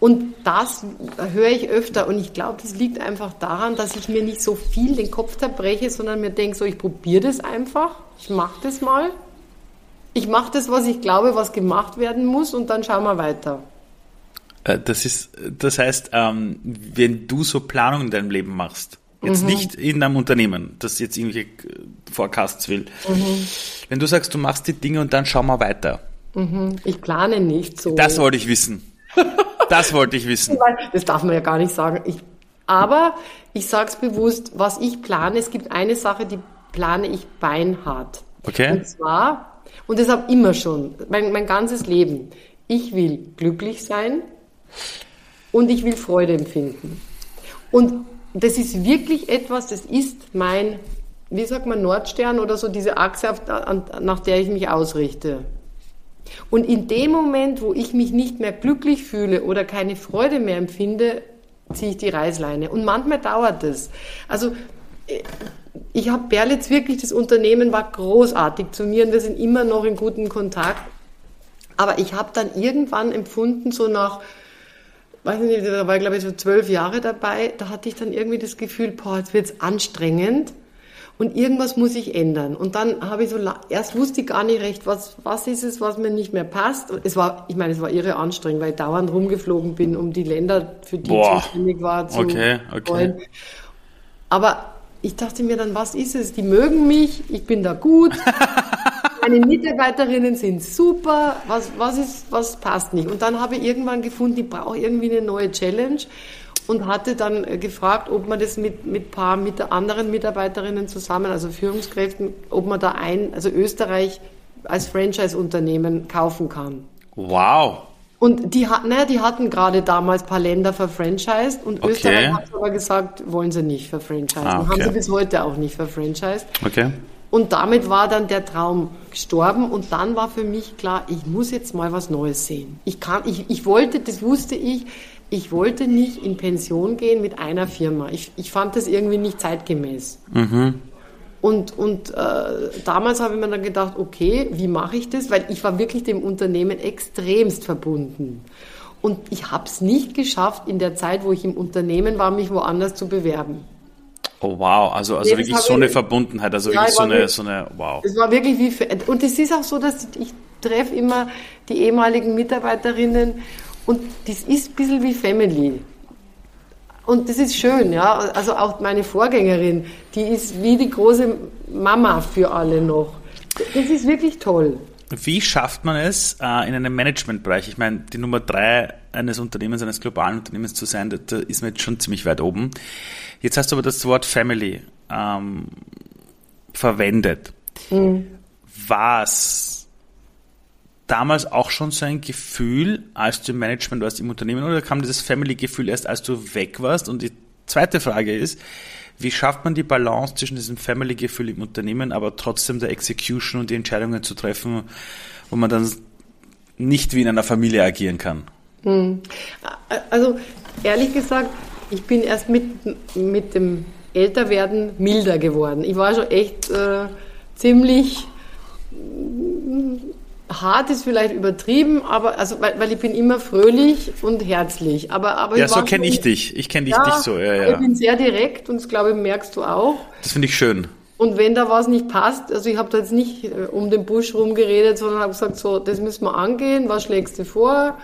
Und das höre ich öfter und ich glaube, das liegt einfach daran, dass ich mir nicht so viel den Kopf zerbreche, sondern mir denke, so, ich probiere das einfach, ich mache das mal. Ich mache das, was ich glaube, was gemacht werden muss und dann schauen wir weiter. Äh, das ist, das heißt, ähm, wenn du so Planungen in deinem Leben machst, Jetzt mhm. nicht in einem Unternehmen, das jetzt irgendwelche Forecasts will. Mhm. Wenn du sagst, du machst die Dinge und dann schau mal weiter. Mhm. Ich plane nicht so. Das wollte ich wissen. Das wollte ich wissen. Das darf man ja gar nicht sagen. Ich, aber ich sage es bewusst, was ich plane, es gibt eine Sache, die plane ich beinhart. Okay. Und zwar, und das habe immer schon, mein, mein ganzes Leben. Ich will glücklich sein und ich will Freude empfinden. Und das ist wirklich etwas, das ist mein, wie sagt man, Nordstern oder so, diese Achse, nach der ich mich ausrichte. Und in dem Moment, wo ich mich nicht mehr glücklich fühle oder keine Freude mehr empfinde, ziehe ich die Reißleine. Und manchmal dauert es. Also ich habe Berlitz wirklich, das Unternehmen war großartig zu mir und wir sind immer noch in gutem Kontakt. Aber ich habe dann irgendwann empfunden, so nach weiß nicht, da war ich glaube ich so zwölf Jahre dabei, da hatte ich dann irgendwie das Gefühl, boah, jetzt wird's anstrengend und irgendwas muss ich ändern. Und dann habe ich so, erst wusste ich gar nicht recht, was, was ist es, was mir nicht mehr passt. Es war, ich meine, es war irre anstrengend, weil ich dauernd rumgeflogen bin, um die Länder, für die Boah. ich zuständig war, zu okay, okay. Wollen. Aber ich dachte mir dann, was ist es? Die mögen mich, ich bin da gut. meine Mitarbeiterinnen sind super, was, was, ist, was passt nicht? Und dann habe ich irgendwann gefunden, ich brauche irgendwie eine neue Challenge und hatte dann äh, gefragt, ob man das mit mit paar mit anderen Mitarbeiterinnen zusammen, also Führungskräften, ob man da ein, also Österreich als Franchise-Unternehmen kaufen kann. Wow. Und die, naja, die hatten gerade damals ein paar Länder verfranchised und okay. Österreich hat aber gesagt, wollen sie nicht verfranchised. Ah, okay. Haben sie bis heute auch nicht verfranchised. Okay. Und damit war dann der Traum gestorben und dann war für mich klar, ich muss jetzt mal was Neues sehen. Ich kann, ich, ich wollte, das wusste ich, ich wollte nicht in Pension gehen mit einer Firma. Ich, ich fand das irgendwie nicht zeitgemäß. Mhm. Und, und äh, damals habe ich mir dann gedacht, okay, wie mache ich das? Weil ich war wirklich dem Unternehmen extremst verbunden. Und ich habe es nicht geschafft, in der Zeit, wo ich im Unternehmen war, mich woanders zu bewerben. Oh wow, also, also nee, wirklich so eine Verbundenheit, also ja, wirklich so eine, so eine, wow. Es war wirklich wie, und es ist auch so, dass ich treffe immer die ehemaligen Mitarbeiterinnen und das ist ein bisschen wie Family. Und das ist schön, ja. Also auch meine Vorgängerin, die ist wie die große Mama für alle noch. Das ist wirklich toll. Wie schafft man es äh, in einem Managementbereich? Ich meine, die Nummer drei eines Unternehmens, eines globalen Unternehmens zu sein, da, da ist man jetzt schon ziemlich weit oben. Jetzt hast du aber das Wort Family ähm, verwendet. Mhm. Was damals auch schon so ein Gefühl, als du im Management warst, im Unternehmen, oder kam dieses Family-Gefühl erst, als du weg warst? Und die zweite Frage ist, wie schafft man die Balance zwischen diesem Family-Gefühl im Unternehmen, aber trotzdem der Execution und die Entscheidungen zu treffen, wo man dann nicht wie in einer Familie agieren kann? Hm. Also ehrlich gesagt, ich bin erst mit, mit dem Älterwerden milder geworden. Ich war schon echt äh, ziemlich hart ist vielleicht übertrieben, aber also weil, weil ich bin immer fröhlich und herzlich. Aber, aber ja, so kenne ich dich. Ich kenne dich, ja, dich so. Ja, ja. Ich bin sehr direkt und das glaube ich merkst du auch. Das finde ich schön. Und wenn da was nicht passt, also ich habe da jetzt nicht äh, um den Busch rumgeredet, sondern habe gesagt, so, das müssen wir angehen, was schlägst du vor,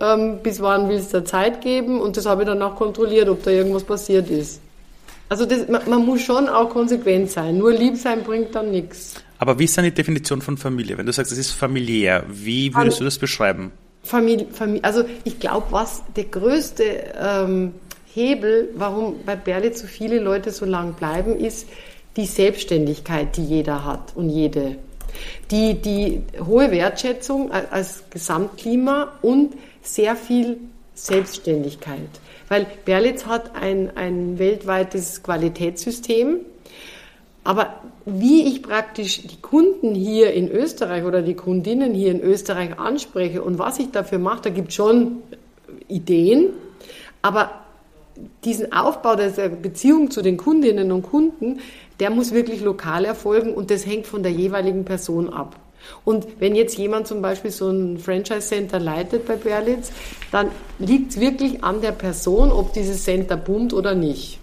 ähm, bis wann willst du Zeit geben und das habe ich dann auch kontrolliert, ob da irgendwas passiert ist. Also das, man, man muss schon auch konsequent sein, nur lieb sein bringt dann nichts. Aber wie ist deine Definition von Familie? Wenn du sagst, es ist familiär, wie würdest du das beschreiben? Familie, Familie also ich glaube, was der größte ähm, Hebel, warum bei Berlitz so viele Leute so lang bleiben, ist die Selbstständigkeit, die jeder hat und jede. Die, die hohe Wertschätzung als Gesamtklima und sehr viel Selbstständigkeit. Weil Berlitz hat ein, ein weltweites Qualitätssystem, aber wie ich praktisch die Kunden hier in Österreich oder die Kundinnen hier in Österreich anspreche und was ich dafür mache, da gibt es schon Ideen, aber diesen Aufbau der Beziehung zu den Kundinnen und Kunden, der muss wirklich lokal erfolgen und das hängt von der jeweiligen Person ab. Und wenn jetzt jemand zum Beispiel so ein Franchise Center leitet bei Berlitz, dann liegt es wirklich an der Person, ob dieses Center boomt oder nicht.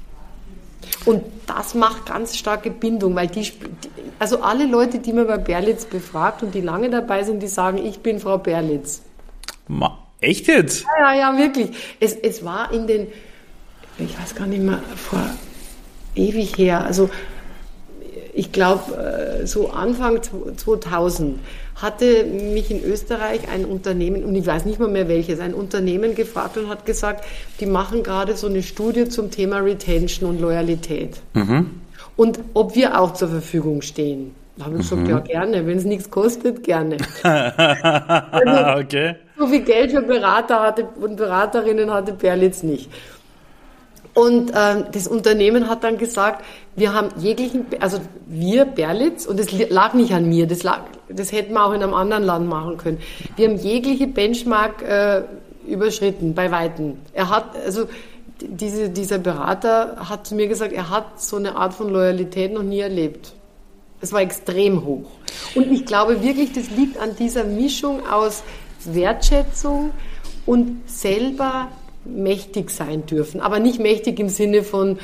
Und das macht ganz starke Bindung, weil die, also alle Leute, die man bei Berlitz befragt und die lange dabei sind, die sagen, ich bin Frau Berlitz. Ma, echt jetzt? Ja, ja, ja, wirklich. Es, es war in den, ich weiß gar nicht mehr, vor ewig her, also ich glaube, äh, so Anfang 2000 hatte mich in Österreich ein Unternehmen, und ich weiß nicht mal mehr welches, ein Unternehmen gefragt und hat gesagt, die machen gerade so eine Studie zum Thema Retention und Loyalität. Mhm. Und ob wir auch zur Verfügung stehen. Da habe ich mhm. gesagt, ja gerne, wenn es nichts kostet, gerne. also, okay. So viel Geld für Berater hatte und Beraterinnen hatte Berlitz nicht. Und äh, das Unternehmen hat dann gesagt, wir haben jeglichen, also wir Berlitz, und das lag nicht an mir, das, lag, das hätten wir auch in einem anderen Land machen können. Wir haben jegliche Benchmark äh, überschritten, bei Weitem. Er hat, also diese, dieser Berater hat zu mir gesagt, er hat so eine Art von Loyalität noch nie erlebt. Es war extrem hoch. Und ich glaube wirklich, das liegt an dieser Mischung aus Wertschätzung und selber mächtig sein dürfen. Aber nicht mächtig im Sinne von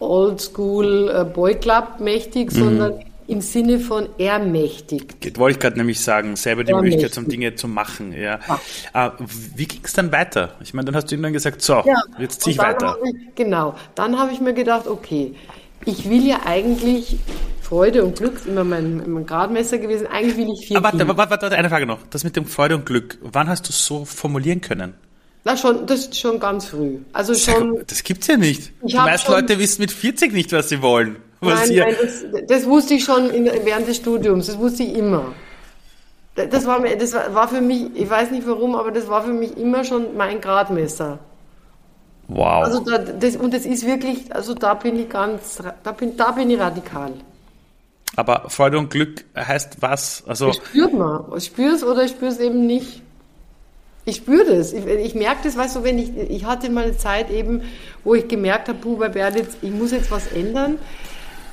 Oldschool äh, Boy Club mächtig, mhm. sondern im Sinne von ermächtigt. Wollte ich gerade nämlich sagen, selber die Möglichkeit, um Dinge zu machen. Ja. Äh, wie ging es dann weiter? Ich meine, dann hast du ihm dann gesagt, so, ja. jetzt ziehe ich weiter. Ich, genau, dann habe ich mir gedacht, okay, ich will ja eigentlich Freude und Glück, immer mein, mein Gradmesser gewesen, eigentlich will ich viel. Aber warte, warte, warte, eine Frage noch. Das mit dem Freude und Glück, wann hast du es so formulieren können? Na schon, das ist schon ganz früh. Also schon. Das gibt's ja nicht. Die meisten Leute wissen mit 40 nicht, was sie wollen. Was nein, nein, das, das, wusste ich schon in, während des Studiums. Das wusste ich immer. Das war, das war für mich, ich weiß nicht warum, aber das war für mich immer schon mein Gradmesser. Wow. Also da, das, und das ist wirklich, also da bin ich ganz, da bin, da bin ich radikal. Aber Freude und Glück heißt was? Also das spürt man. Es oder es eben nicht. Ich spüre das. Ich, ich merke das, weißt du, wenn ich, ich hatte mal eine Zeit eben, wo ich gemerkt habe, puh, bei Bernitz, ich muss jetzt was ändern.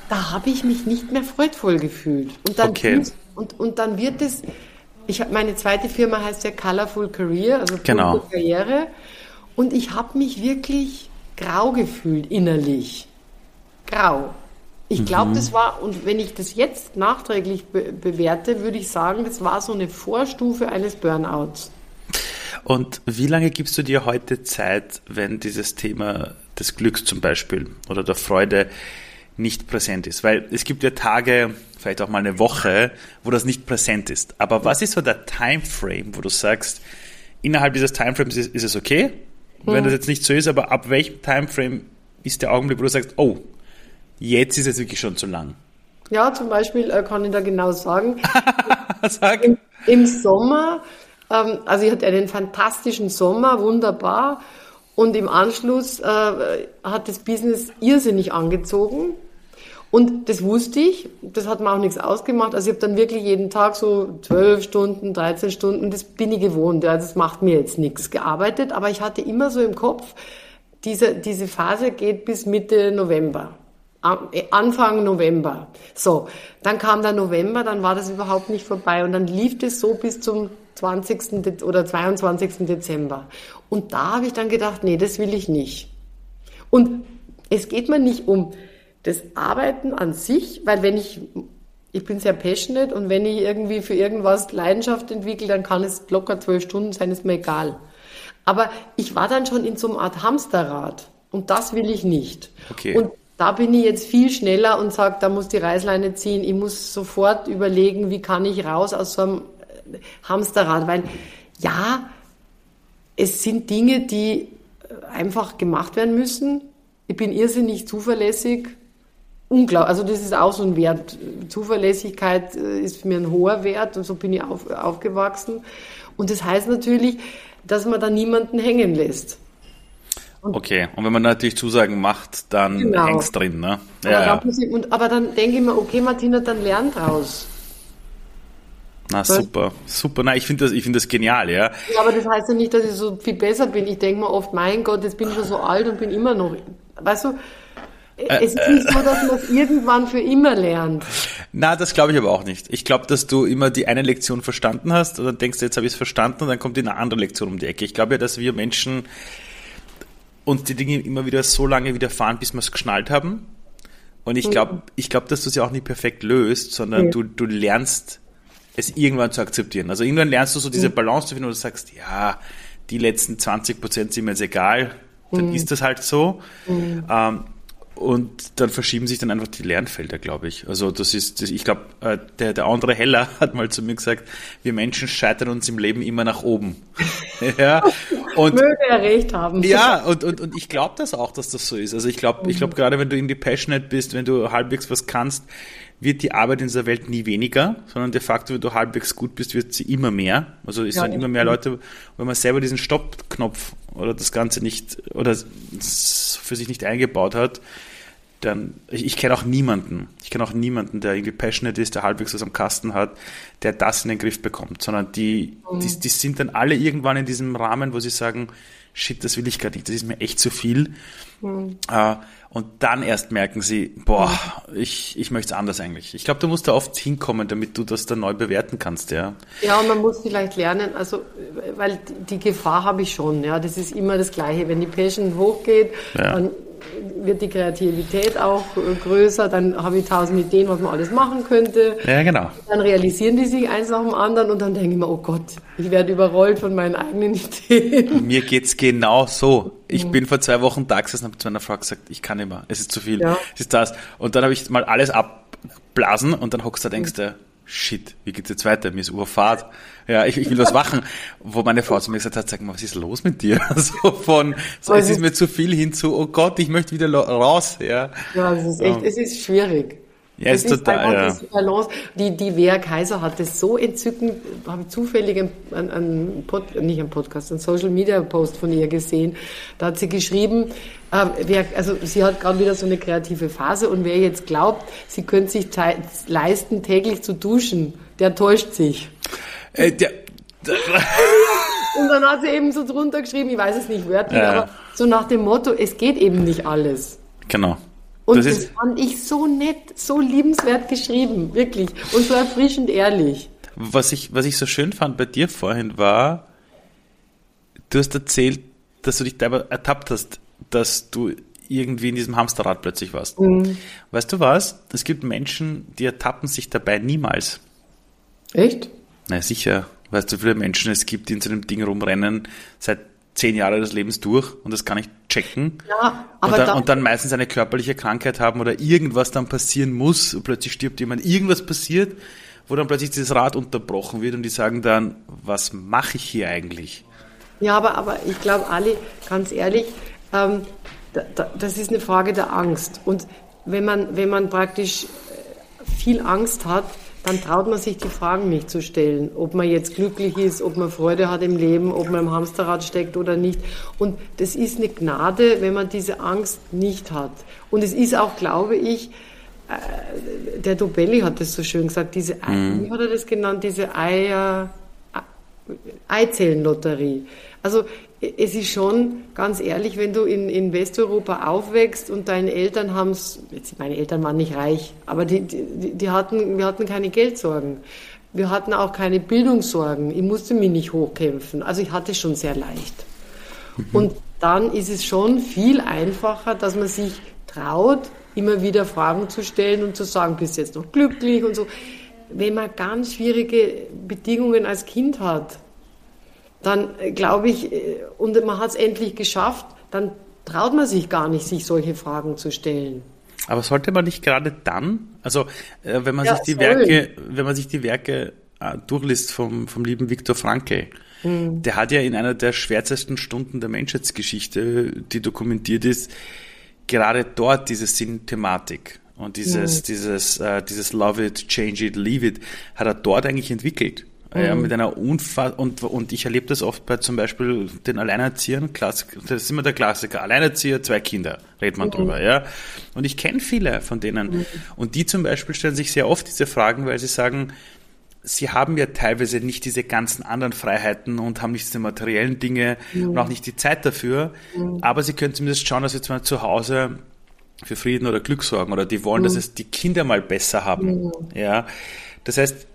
Da habe ich mich nicht mehr freudvoll gefühlt. Und dann, okay. und, und dann wird es, ich habe meine zweite Firma heißt ja Colorful Career, also genau. Karriere. Und ich habe mich wirklich grau gefühlt innerlich. Grau. Ich glaube, mhm. das war, und wenn ich das jetzt nachträglich be bewerte, würde ich sagen, das war so eine Vorstufe eines Burnouts. Und wie lange gibst du dir heute Zeit, wenn dieses Thema des Glücks zum Beispiel oder der Freude nicht präsent ist? Weil es gibt ja Tage, vielleicht auch mal eine Woche, wo das nicht präsent ist. Aber was ist so der Timeframe, wo du sagst, innerhalb dieses Timeframes ist, ist es okay, wenn das jetzt nicht so ist, aber ab welchem Timeframe ist der Augenblick, wo du sagst, oh, Jetzt ist es wirklich schon zu lang. Ja, zum Beispiel äh, kann ich da genau sagen. Sag. Im, Im, Sommer, also ich hatte einen fantastischen Sommer, wunderbar. Und im Anschluss äh, hat das Business irrsinnig angezogen. Und das wusste ich, das hat mir auch nichts ausgemacht. Also ich habe dann wirklich jeden Tag so zwölf Stunden, 13 Stunden, das bin ich gewohnt. Ja, das macht mir jetzt nichts gearbeitet. Aber ich hatte immer so im Kopf, diese, diese Phase geht bis Mitte November. Anfang November. So, dann kam der November, dann war das überhaupt nicht vorbei und dann lief es so bis zum 20. oder 22. Dezember. Und da habe ich dann gedacht, nee, das will ich nicht. Und es geht mir nicht um das Arbeiten an sich, weil wenn ich, ich bin sehr passionate und wenn ich irgendwie für irgendwas Leidenschaft entwickle, dann kann es locker zwölf Stunden sein, ist mir egal. Aber ich war dann schon in so einer Art Hamsterrad und das will ich nicht. Okay. Und da bin ich jetzt viel schneller und sage, da muss die Reißleine ziehen. Ich muss sofort überlegen, wie kann ich raus aus so einem Hamsterrad. Weil ja, es sind Dinge, die äh, einfach gemacht werden müssen. Ich bin irrsinnig zuverlässig. Unglaublich. Also das ist auch so ein Wert. Zuverlässigkeit äh, ist für mich ein hoher Wert und so bin ich auf, aufgewachsen. Und das heißt natürlich, dass man da niemanden hängen lässt. Und okay, und wenn man natürlich Zusagen macht, dann genau. hängst drin, ne? Ja, aber, dann, ich, und, aber dann denke ich mir, okay, Martina, dann lern draus. Na Was? super, super. Na, ich finde das, ich finde das genial, ja. Ja, aber das heißt ja nicht, dass ich so viel besser bin. Ich denke mir oft, mein Gott, jetzt bin ich schon so alt und bin immer noch. Weißt du, äh, es ist nicht so, dass man es irgendwann für immer lernt. Na, das glaube ich aber auch nicht. Ich glaube, dass du immer die eine Lektion verstanden hast und dann denkst du, jetzt habe ich es verstanden und dann kommt die eine andere Lektion um die Ecke. Ich glaube ja, dass wir Menschen und die Dinge immer wieder so lange widerfahren, bis wir es geschnallt haben. Und ich glaube, ich glaube, dass du es ja auch nicht perfekt löst, sondern ja. du, du lernst es irgendwann zu akzeptieren. Also irgendwann lernst du so diese Balance zu finden, wo du sagst, ja, die letzten 20 Prozent sind mir jetzt egal, dann mhm. ist das halt so. Mhm. Ähm, und dann verschieben sich dann einfach die Lernfelder, glaube ich. Also das ist, das, ich glaube, äh, der, der andere Heller hat mal zu mir gesagt, wir Menschen scheitern uns im Leben immer nach oben. ja. Und, Möge er recht haben. Ja, und, und, und ich glaube das auch, dass das so ist. Also ich glaube, mhm. ich glaube gerade wenn du irgendwie passionate bist, wenn du halbwegs was kannst, wird die Arbeit in dieser Welt nie weniger, sondern de facto, wenn du halbwegs gut bist, wird sie immer mehr. Also es ja, sind immer mehr Leute, wenn man selber diesen Stoppknopf oder das Ganze nicht oder für sich nicht eingebaut hat, dann, ich, ich kenne auch niemanden, ich kenne auch niemanden, der irgendwie passionate ist, der halbwegs was am Kasten hat, der das in den Griff bekommt, sondern die, mhm. die, die sind dann alle irgendwann in diesem Rahmen, wo sie sagen, shit, das will ich gar nicht, das ist mir echt zu viel. Mhm. Äh, und dann erst merken sie, boah, ich, ich möchte es anders eigentlich. Ich glaube, du musst da oft hinkommen, damit du das dann neu bewerten kannst, ja. Ja, und man muss vielleicht lernen, also, weil die Gefahr habe ich schon, ja. Das ist immer das Gleiche. Wenn die Passion hochgeht, ja. dann wird die Kreativität auch größer, dann habe ich tausend Ideen, was man alles machen könnte. Ja, genau. Dann realisieren die sich eins nach dem anderen und dann denke ich mir, oh Gott, ich werde überrollt von meinen eigenen Ideen. Mir geht's genau so. Ich mhm. bin vor zwei Wochen da gesessen und habe zu meiner Frau gesagt, ich kann nicht mehr, es ist zu viel, ja. es ist das. Und dann habe ich mal alles abblasen und dann hockst du da denkst du, shit, wie geht's jetzt weiter? Mir ist Urfahrt. Ja, ich, ich will was machen. Wo meine Frau zu mir gesagt hat, sag mal, was ist los mit dir? So von, so, es ist mir zu viel hinzu, oh Gott, ich möchte wieder raus, ja. Ja, es ist echt, es ist schwierig. Ja, ist total, ja. Balance. Die, die Wea Kaiser hat das so entzückend, habe zufällig einen, einen Pod, nicht einen Podcast, einen Social Media Post von ihr gesehen. Da hat sie geschrieben, äh, wer, also sie hat gerade wieder so eine kreative Phase und wer jetzt glaubt, sie könnte sich leisten, täglich zu duschen, der täuscht sich. Äh, der, Und dann hat sie eben so drunter geschrieben, ich weiß es nicht wörtlich, ja. aber so nach dem Motto, es geht eben nicht alles. Genau. Und das, das fand ich so nett, so liebenswert geschrieben, wirklich. Und so erfrischend ehrlich. Was ich, was ich so schön fand bei dir vorhin war, du hast erzählt, dass du dich dabei ertappt hast, dass du irgendwie in diesem Hamsterrad plötzlich warst. Mhm. Weißt du was? Es gibt Menschen, die ertappen sich dabei niemals. Echt? Na sicher. Weißt du, wie viele Menschen es gibt, die in so einem Ding rumrennen, seit zehn Jahren des Lebens durch und das kann ich checken. Ja, aber und dann, dann, und dann meistens eine körperliche Krankheit haben oder irgendwas dann passieren muss und plötzlich stirbt jemand, irgendwas passiert, wo dann plötzlich dieses Rad unterbrochen wird und die sagen dann, was mache ich hier eigentlich? Ja, aber, aber ich glaube, Ali, ganz ehrlich, ähm, da, da, das ist eine Frage der Angst. Und wenn man, wenn man praktisch äh, viel Angst hat, dann traut man sich die Fragen nicht zu stellen, ob man jetzt glücklich ist, ob man Freude hat im Leben, ob man im Hamsterrad steckt oder nicht. Und das ist eine Gnade, wenn man diese Angst nicht hat. Und es ist auch, glaube ich, äh, der Dobelli hat das so schön gesagt, diese, mhm. wie hat er das genannt, diese Eier, Eizellenlotterie. Also es ist schon ganz ehrlich, wenn du in, in Westeuropa aufwächst und deine Eltern haben es, meine Eltern waren nicht reich, aber die, die, die hatten, wir hatten keine Geldsorgen. Wir hatten auch keine Bildungssorgen. Ich musste mich nicht hochkämpfen. Also ich hatte es schon sehr leicht. Mhm. Und dann ist es schon viel einfacher, dass man sich traut, immer wieder Fragen zu stellen und zu sagen, bist du jetzt noch glücklich und so. Wenn man ganz schwierige Bedingungen als Kind hat, dann äh, glaube ich, äh, und man hat es endlich geschafft, dann traut man sich gar nicht, sich solche Fragen zu stellen. Aber sollte man nicht gerade dann, also äh, wenn man ja, sich die soll. Werke, wenn man sich die Werke durchliest vom, vom lieben Viktor Frankl, mhm. der hat ja in einer der schwärzesten Stunden der Menschheitsgeschichte, die dokumentiert ist, gerade dort diese Sinnthematik und dieses, mhm. dieses, uh, dieses Love it, change it, leave it, hat er dort eigentlich entwickelt. Mhm. Ja, mit einer Unfall und, und ich erlebe das oft bei zum Beispiel den Alleinerziehern, Klassik, das ist immer der Klassiker, Alleinerzieher, zwei Kinder, redet man mhm. drüber, ja. Und ich kenne viele von denen. Mhm. Und die zum Beispiel stellen sich sehr oft diese Fragen, weil sie sagen, sie haben ja teilweise nicht diese ganzen anderen Freiheiten und haben nicht diese materiellen Dinge mhm. und auch nicht die Zeit dafür, mhm. aber sie können zumindest schauen, dass sie zum zu Hause für Frieden oder Glück sorgen oder die wollen, dass mhm. es die Kinder mal besser haben. Ja. Das heißt,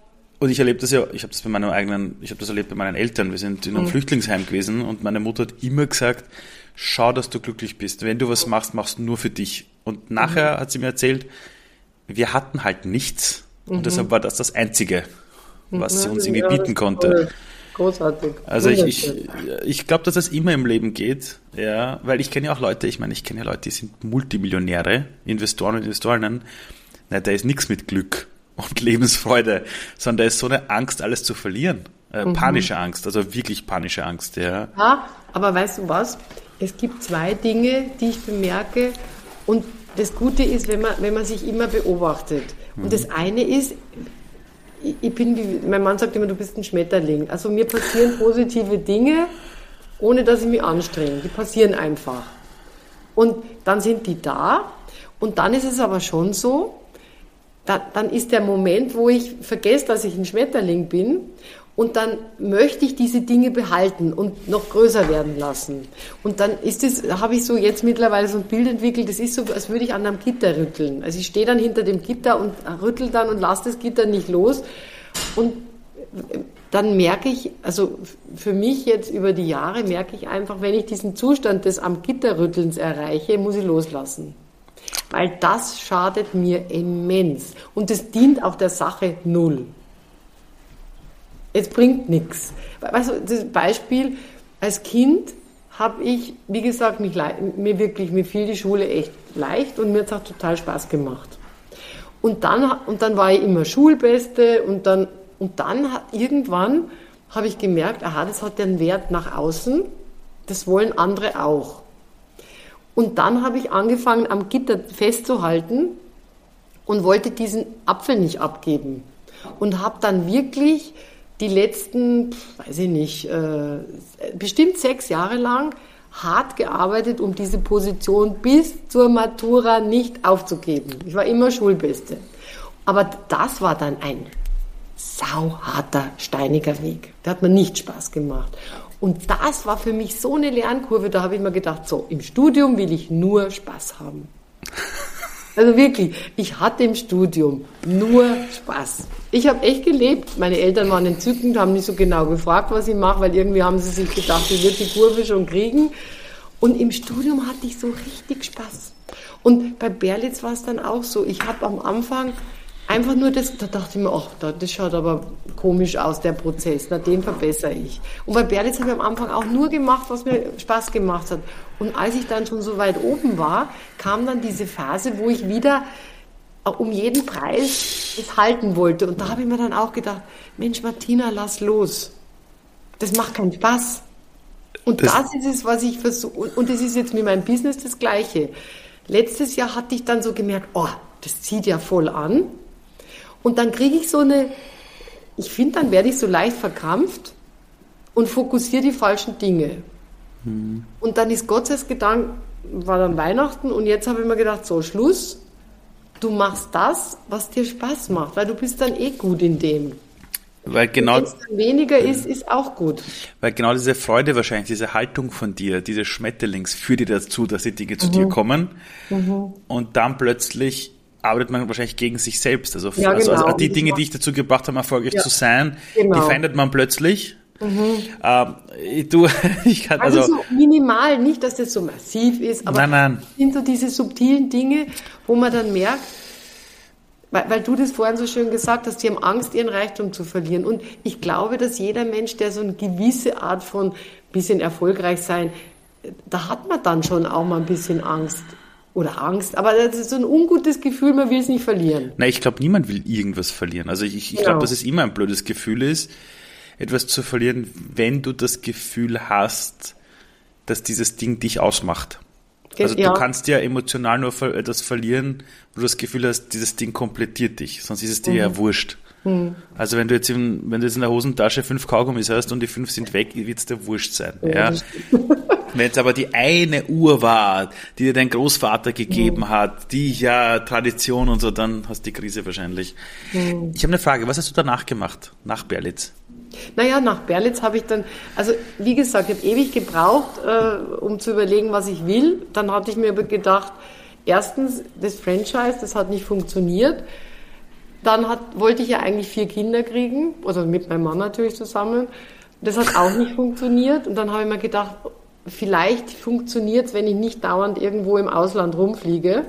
und ich erlebe das ja, ich habe das bei meinem eigenen, ich habe das erlebt bei meinen Eltern. Wir sind in einem mhm. Flüchtlingsheim gewesen und meine Mutter hat immer gesagt, schau, dass du glücklich bist. Wenn du was machst, machst du nur für dich. Und nachher mhm. hat sie mir erzählt, wir hatten halt nichts. Und mhm. deshalb war das das Einzige, was sie uns irgendwie bieten konnte. Großartig. Also ich, ich, ich glaube, dass das immer im Leben geht, ja, weil ich kenne ja auch Leute, ich meine, ich kenne ja Leute, die sind Multimillionäre, Investoren und Investorinnen, na, da ist nichts mit Glück und Lebensfreude, sondern da ist so eine Angst, alles zu verlieren. Äh, mhm. Panische Angst, also wirklich panische Angst, ja. Ja, aber weißt du was? Es gibt zwei Dinge, die ich bemerke und das Gute ist, wenn man, wenn man sich immer beobachtet. Und mhm. das eine ist, ich bin wie, mein Mann sagt immer, du bist ein Schmetterling. Also mir passieren positive Dinge, ohne dass ich mich anstrenge. Die passieren einfach. Und dann sind die da. Und dann ist es aber schon so, da, dann ist der Moment, wo ich vergesse, dass ich ein Schmetterling bin und dann möchte ich diese Dinge behalten und noch größer werden lassen. Und dann ist es, habe ich so jetzt mittlerweile so ein Bild entwickelt, das ist so, als würde ich an einem Gitter rütteln. Also ich stehe dann hinter dem Gitter und rüttel dann und lasse das Gitter nicht los. Und dann merke ich, also für mich jetzt über die Jahre merke ich einfach, wenn ich diesen Zustand des am Gitterrüttelns erreiche, muss ich loslassen weil das schadet mir immens und es dient auch der Sache null. Es bringt nichts. Du, das Beispiel, als Kind habe ich, wie gesagt, mich, mir wirklich, mir fiel die Schule echt leicht und mir hat es auch total Spaß gemacht. Und dann, und dann war ich immer Schulbeste und dann, und dann irgendwann habe ich gemerkt, aha, das hat den Wert nach außen, das wollen andere auch. Und dann habe ich angefangen, am Gitter festzuhalten und wollte diesen Apfel nicht abgeben. Und habe dann wirklich die letzten, weiß ich nicht, äh, bestimmt sechs Jahre lang hart gearbeitet, um diese Position bis zur Matura nicht aufzugeben. Ich war immer Schulbeste. Aber das war dann ein sauharter, steiniger Weg. Der hat mir nicht Spaß gemacht. Und das war für mich so eine Lernkurve, da habe ich mir gedacht, so, im Studium will ich nur Spaß haben. Also wirklich, ich hatte im Studium nur Spaß. Ich habe echt gelebt. Meine Eltern waren entzückend, haben nicht so genau gefragt, was ich mache, weil irgendwie haben sie sich gedacht, ich wird die Kurve schon kriegen. Und im Studium hatte ich so richtig Spaß. Und bei Berlitz war es dann auch so. Ich habe am Anfang einfach nur das, da dachte ich mir, ach, das schaut aber komisch aus, der Prozess, na, den verbessere ich. Und bei Berlitz habe ich am Anfang auch nur gemacht, was mir Spaß gemacht hat. Und als ich dann schon so weit oben war, kam dann diese Phase, wo ich wieder äh, um jeden Preis es halten wollte. Und da habe ich mir dann auch gedacht, Mensch, Martina, lass los. Das macht keinen Spaß. Und das, das ist es, was ich versuche. Und das ist jetzt mit meinem Business das Gleiche. Letztes Jahr hatte ich dann so gemerkt, oh, das zieht ja voll an. Und dann kriege ich so eine, ich finde, dann werde ich so leicht verkrampft und fokussiere die falschen Dinge. Mhm. Und dann ist Gott sei Dank, war dann Weihnachten und jetzt habe ich mir gedacht, so Schluss, du machst das, was dir Spaß macht, weil du bist dann eh gut in dem. Weil genau, Wenn es dann weniger ist, ist auch gut. Weil genau diese Freude wahrscheinlich, diese Haltung von dir, diese Schmetterlings führt dir dazu, dass die Dinge zu mhm. dir kommen. Mhm. Und dann plötzlich arbeitet man wahrscheinlich gegen sich selbst. Also, ja, also, genau. also die Dinge, die ich dazu gebracht habe, erfolgreich ja. zu sein, genau. die verändert man plötzlich. Mhm. Ähm, du, ich kann also, also so minimal, nicht, dass das so massiv ist, aber nein, nein. sind so diese subtilen Dinge, wo man dann merkt, weil, weil du das vorhin so schön gesagt hast, die haben Angst, ihren Reichtum zu verlieren. Und ich glaube, dass jeder Mensch, der so eine gewisse Art von bisschen erfolgreich sein, da hat man dann schon auch mal ein bisschen Angst. Oder Angst, aber das ist so ein ungutes Gefühl, man will es nicht verlieren. Nein, ich glaube, niemand will irgendwas verlieren. Also ich, ich genau. glaube, dass es immer ein blödes Gefühl ist, etwas zu verlieren, wenn du das Gefühl hast, dass dieses Ding dich ausmacht. Also ja. du kannst ja emotional nur etwas verlieren, wo du das Gefühl hast, dieses Ding komplettiert dich, sonst ist es dir mhm. ja wurscht. Mhm. Also wenn du jetzt in, wenn du jetzt in der Hosentasche fünf Kaugummis hast und die fünf sind weg, wird es dir wurscht sein. Ja. ja. wenn es aber die eine Uhr war, die dir dein Großvater gegeben mhm. hat, die ja Tradition und so, dann hast du die Krise wahrscheinlich. Mhm. Ich habe eine Frage, was hast du danach gemacht, nach Berlitz? Naja, nach Berlitz habe ich dann, also wie gesagt, ich habe ewig gebraucht, äh, um zu überlegen, was ich will. Dann hatte ich mir aber gedacht, erstens, das Franchise, das hat nicht funktioniert. Dann hat, wollte ich ja eigentlich vier Kinder kriegen, also mit meinem Mann natürlich zusammen. Das hat auch nicht funktioniert. Und dann habe ich mir gedacht, vielleicht funktioniert es, wenn ich nicht dauernd irgendwo im Ausland rumfliege.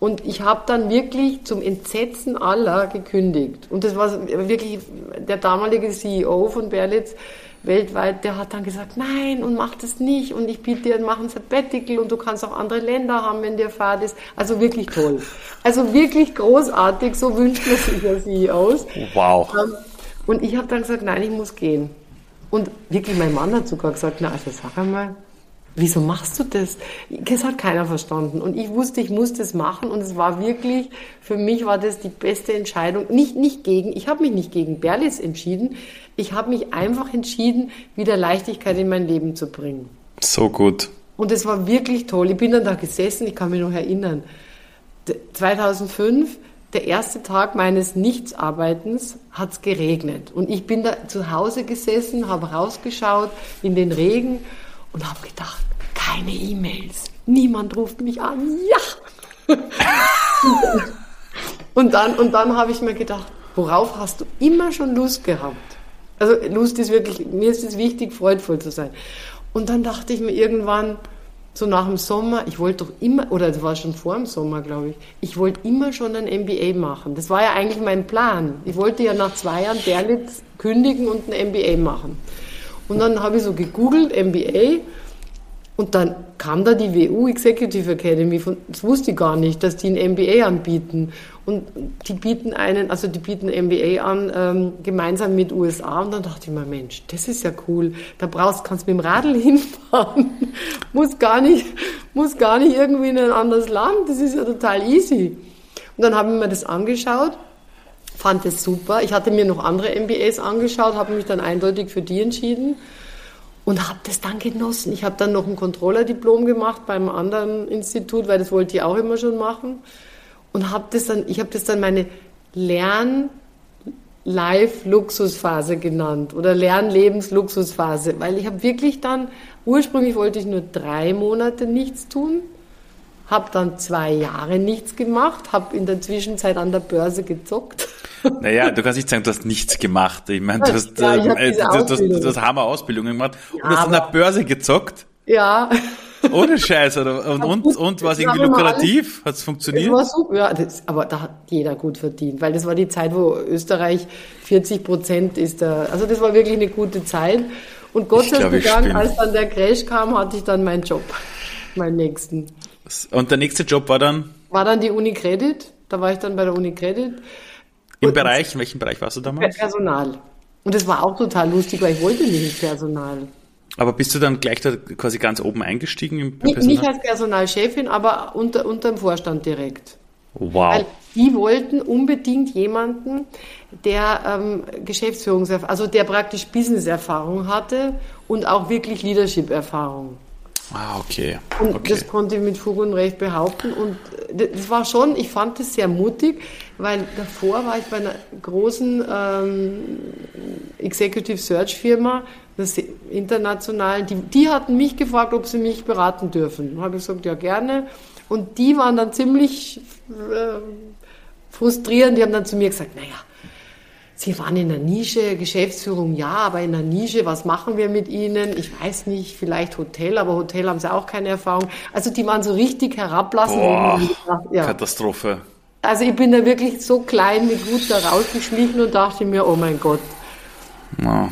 Und ich habe dann wirklich zum Entsetzen aller gekündigt. Und das war wirklich der damalige CEO von Berlitz weltweit, der hat dann gesagt, nein, und mach das nicht. Und ich biete dir, mach ein Sabbatical und du kannst auch andere Länder haben, wenn dir Fahrt ist. Also wirklich toll. Also wirklich großartig, so wünscht man sich ja CEOs. Wow. Ähm, und ich habe dann gesagt, nein, ich muss gehen. Und wirklich, mein Mann hat sogar gesagt, na, also sag einmal, wieso machst du das? Das hat keiner verstanden. Und ich wusste, ich muss das machen. Und es war wirklich, für mich war das die beste Entscheidung. Nicht, nicht gegen, ich habe mich nicht gegen Berlis entschieden. Ich habe mich einfach entschieden, wieder Leichtigkeit in mein Leben zu bringen. So gut. Und es war wirklich toll. Ich bin dann da gesessen, ich kann mich noch erinnern. 2005, der erste Tag meines Nichtsarbeitens, hat es geregnet. Und ich bin da zu Hause gesessen, habe rausgeschaut in den Regen und habe gedacht, keine E-Mails, niemand ruft mich an, ja. und dann, und dann habe ich mir gedacht, worauf hast du immer schon Lust gehabt? Also Lust ist wirklich, mir ist es wichtig, freudvoll zu sein. Und dann dachte ich mir irgendwann, so nach dem Sommer, ich wollte doch immer, oder das war schon vor dem Sommer, glaube ich, ich wollte immer schon ein MBA machen. Das war ja eigentlich mein Plan. Ich wollte ja nach zwei Jahren Berlitz kündigen und ein MBA machen. Und dann habe ich so gegoogelt, MBA, und dann kam da die WU Executive Academy, von, das wusste ich gar nicht, dass die ein MBA anbieten. Und die bieten einen, also die bieten MBA an, ähm, gemeinsam mit USA. Und dann dachte ich mir, Mensch, das ist ja cool. Da brauchst, kannst mit dem Radl hinfahren. muss gar nicht, muss gar nicht irgendwie in ein anderes Land. Das ist ja total easy. Und dann habe ich mir das angeschaut fand es super. Ich hatte mir noch andere MBAs angeschaut, habe mich dann eindeutig für die entschieden und habe das dann genossen. Ich habe dann noch ein Controller-Diplom gemacht beim anderen Institut, weil das wollte ich auch immer schon machen und habe das dann, ich habe das dann meine Lern Live-Luxusphase genannt oder Lernlebens-Luxusphase, weil ich habe wirklich dann, ursprünglich wollte ich nur drei Monate nichts tun, habe dann zwei Jahre nichts gemacht, habe in der Zwischenzeit an der Börse gezockt. Naja, du kannst nicht sagen, du hast nichts gemacht. Ich meine, du hast, ja, äh, du, hast, du hast Hammer-Ausbildungen gemacht und ja, hast an der Börse gezockt. Ja. Ohne Scheiß, oder? Und, und, und war es irgendwie lukrativ? Hat es funktioniert? Das war super, ja. Das, aber da hat jeder gut verdient, weil das war die Zeit, wo Österreich 40 Prozent ist da. Also das war wirklich eine gute Zeit. Und Gott sei Dank, als dann der Crash kam, hatte ich dann meinen Job, meinen nächsten. Und der nächste Job war dann? War dann die Unicredit. Da war ich dann bei der Unicredit. Im und Bereich, in welchem Bereich warst du damals? Personal. Und das war auch total lustig, weil ich wollte nicht ins Personal. Aber bist du dann gleich da quasi ganz oben eingestiegen im Personal? Nicht als Personalchefin, aber unter, unter dem Vorstand direkt. Wow. Weil die wollten unbedingt jemanden, der ähm, Geschäftsführungserfahrung, also der praktisch Business-Erfahrung hatte und auch wirklich Leadership-Erfahrung. Ah, okay. Und okay. das konnte ich mit Fug und Recht behaupten. Und das war schon, ich fand das sehr mutig, weil davor war ich bei einer großen ähm, Executive Search Firma, das internationalen, die, die hatten mich gefragt, ob sie mich beraten dürfen. Da habe ich gesagt, ja gerne. Und die waren dann ziemlich äh, frustrierend. Die haben dann zu mir gesagt, naja, Sie waren in der Nische, Geschäftsführung ja, aber in der Nische, was machen wir mit Ihnen? Ich weiß nicht, vielleicht Hotel, aber Hotel haben Sie auch keine Erfahrung. Also die waren so richtig herablassend. Boah, ja. Katastrophe. Also ich bin da wirklich so klein mit Hut da rausgeschlichen und dachte mir, oh mein Gott. Oh,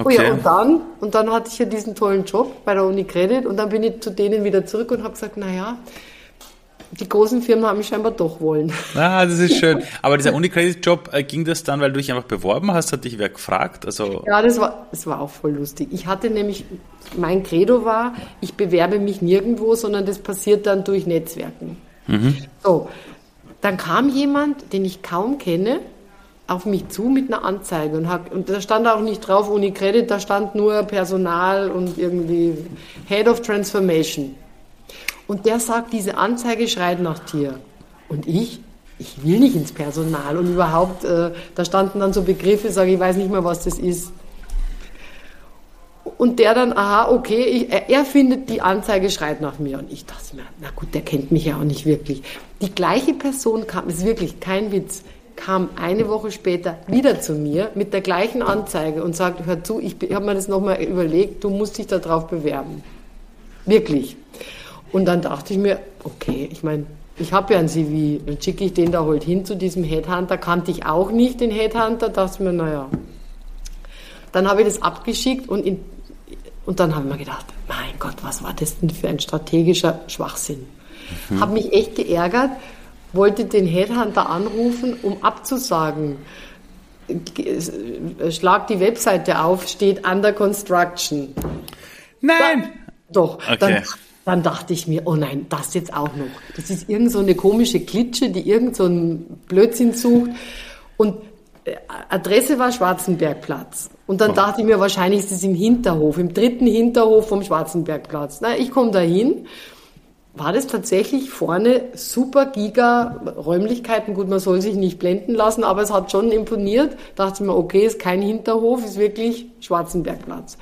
okay. Oh ja, und dann, und dann hatte ich ja diesen tollen Job bei der Uni Credit und dann bin ich zu denen wieder zurück und habe gesagt, naja, die großen Firmen haben mich scheinbar doch wollen. Ah, das ist schön. Aber dieser Unicredit-Job, äh, ging das dann, weil du dich einfach beworben hast? Hat dich wer gefragt? Also ja, das war, das war auch voll lustig. Ich hatte nämlich, mein Credo war, ich bewerbe mich nirgendwo, sondern das passiert dann durch Netzwerken. Mhm. So, dann kam jemand, den ich kaum kenne, auf mich zu mit einer Anzeige und, hat, und da stand auch nicht drauf Unicredit, da stand nur Personal und irgendwie Head of Transformation. Und der sagt, diese Anzeige schreit nach dir. Und ich, ich will nicht ins Personal. Und überhaupt, äh, da standen dann so Begriffe, sage ich weiß nicht mehr, was das ist. Und der dann, aha, okay, ich, er, er, findet, die Anzeige schreit nach mir. Und ich dachte mir, na gut, der kennt mich ja auch nicht wirklich. Die gleiche Person kam, ist wirklich kein Witz, kam eine Woche später wieder zu mir mit der gleichen Anzeige und sagt, hör zu, ich, ich habe mir das nochmal überlegt, du musst dich darauf bewerben. Wirklich. Und dann dachte ich mir, okay, ich meine, ich habe ja ein CV, dann schicke ich den da halt hin zu diesem Headhunter, kannte ich auch nicht den Headhunter, dachte mir, naja. Dann habe ich das abgeschickt und, in, und dann habe ich mir gedacht, mein Gott, was war das denn für ein strategischer Schwachsinn? Mhm. Habe mich echt geärgert, wollte den Headhunter anrufen, um abzusagen. Schlag die Webseite auf, steht under construction. Nein! Da, doch. Okay. Dann dann dachte ich mir, oh nein, das jetzt auch noch. Das ist irgend so eine komische Klitsche, die irgend so einen Blödsinn sucht. Und äh, Adresse war Schwarzenbergplatz. Und dann dachte ich mir, wahrscheinlich ist es im Hinterhof, im dritten Hinterhof vom Schwarzenbergplatz. Na, ich komme da hin. War das tatsächlich vorne super giga Räumlichkeiten? Gut, man soll sich nicht blenden lassen, aber es hat schon imponiert. Dachte ich mir, okay, ist kein Hinterhof, ist wirklich Schwarzenbergplatz.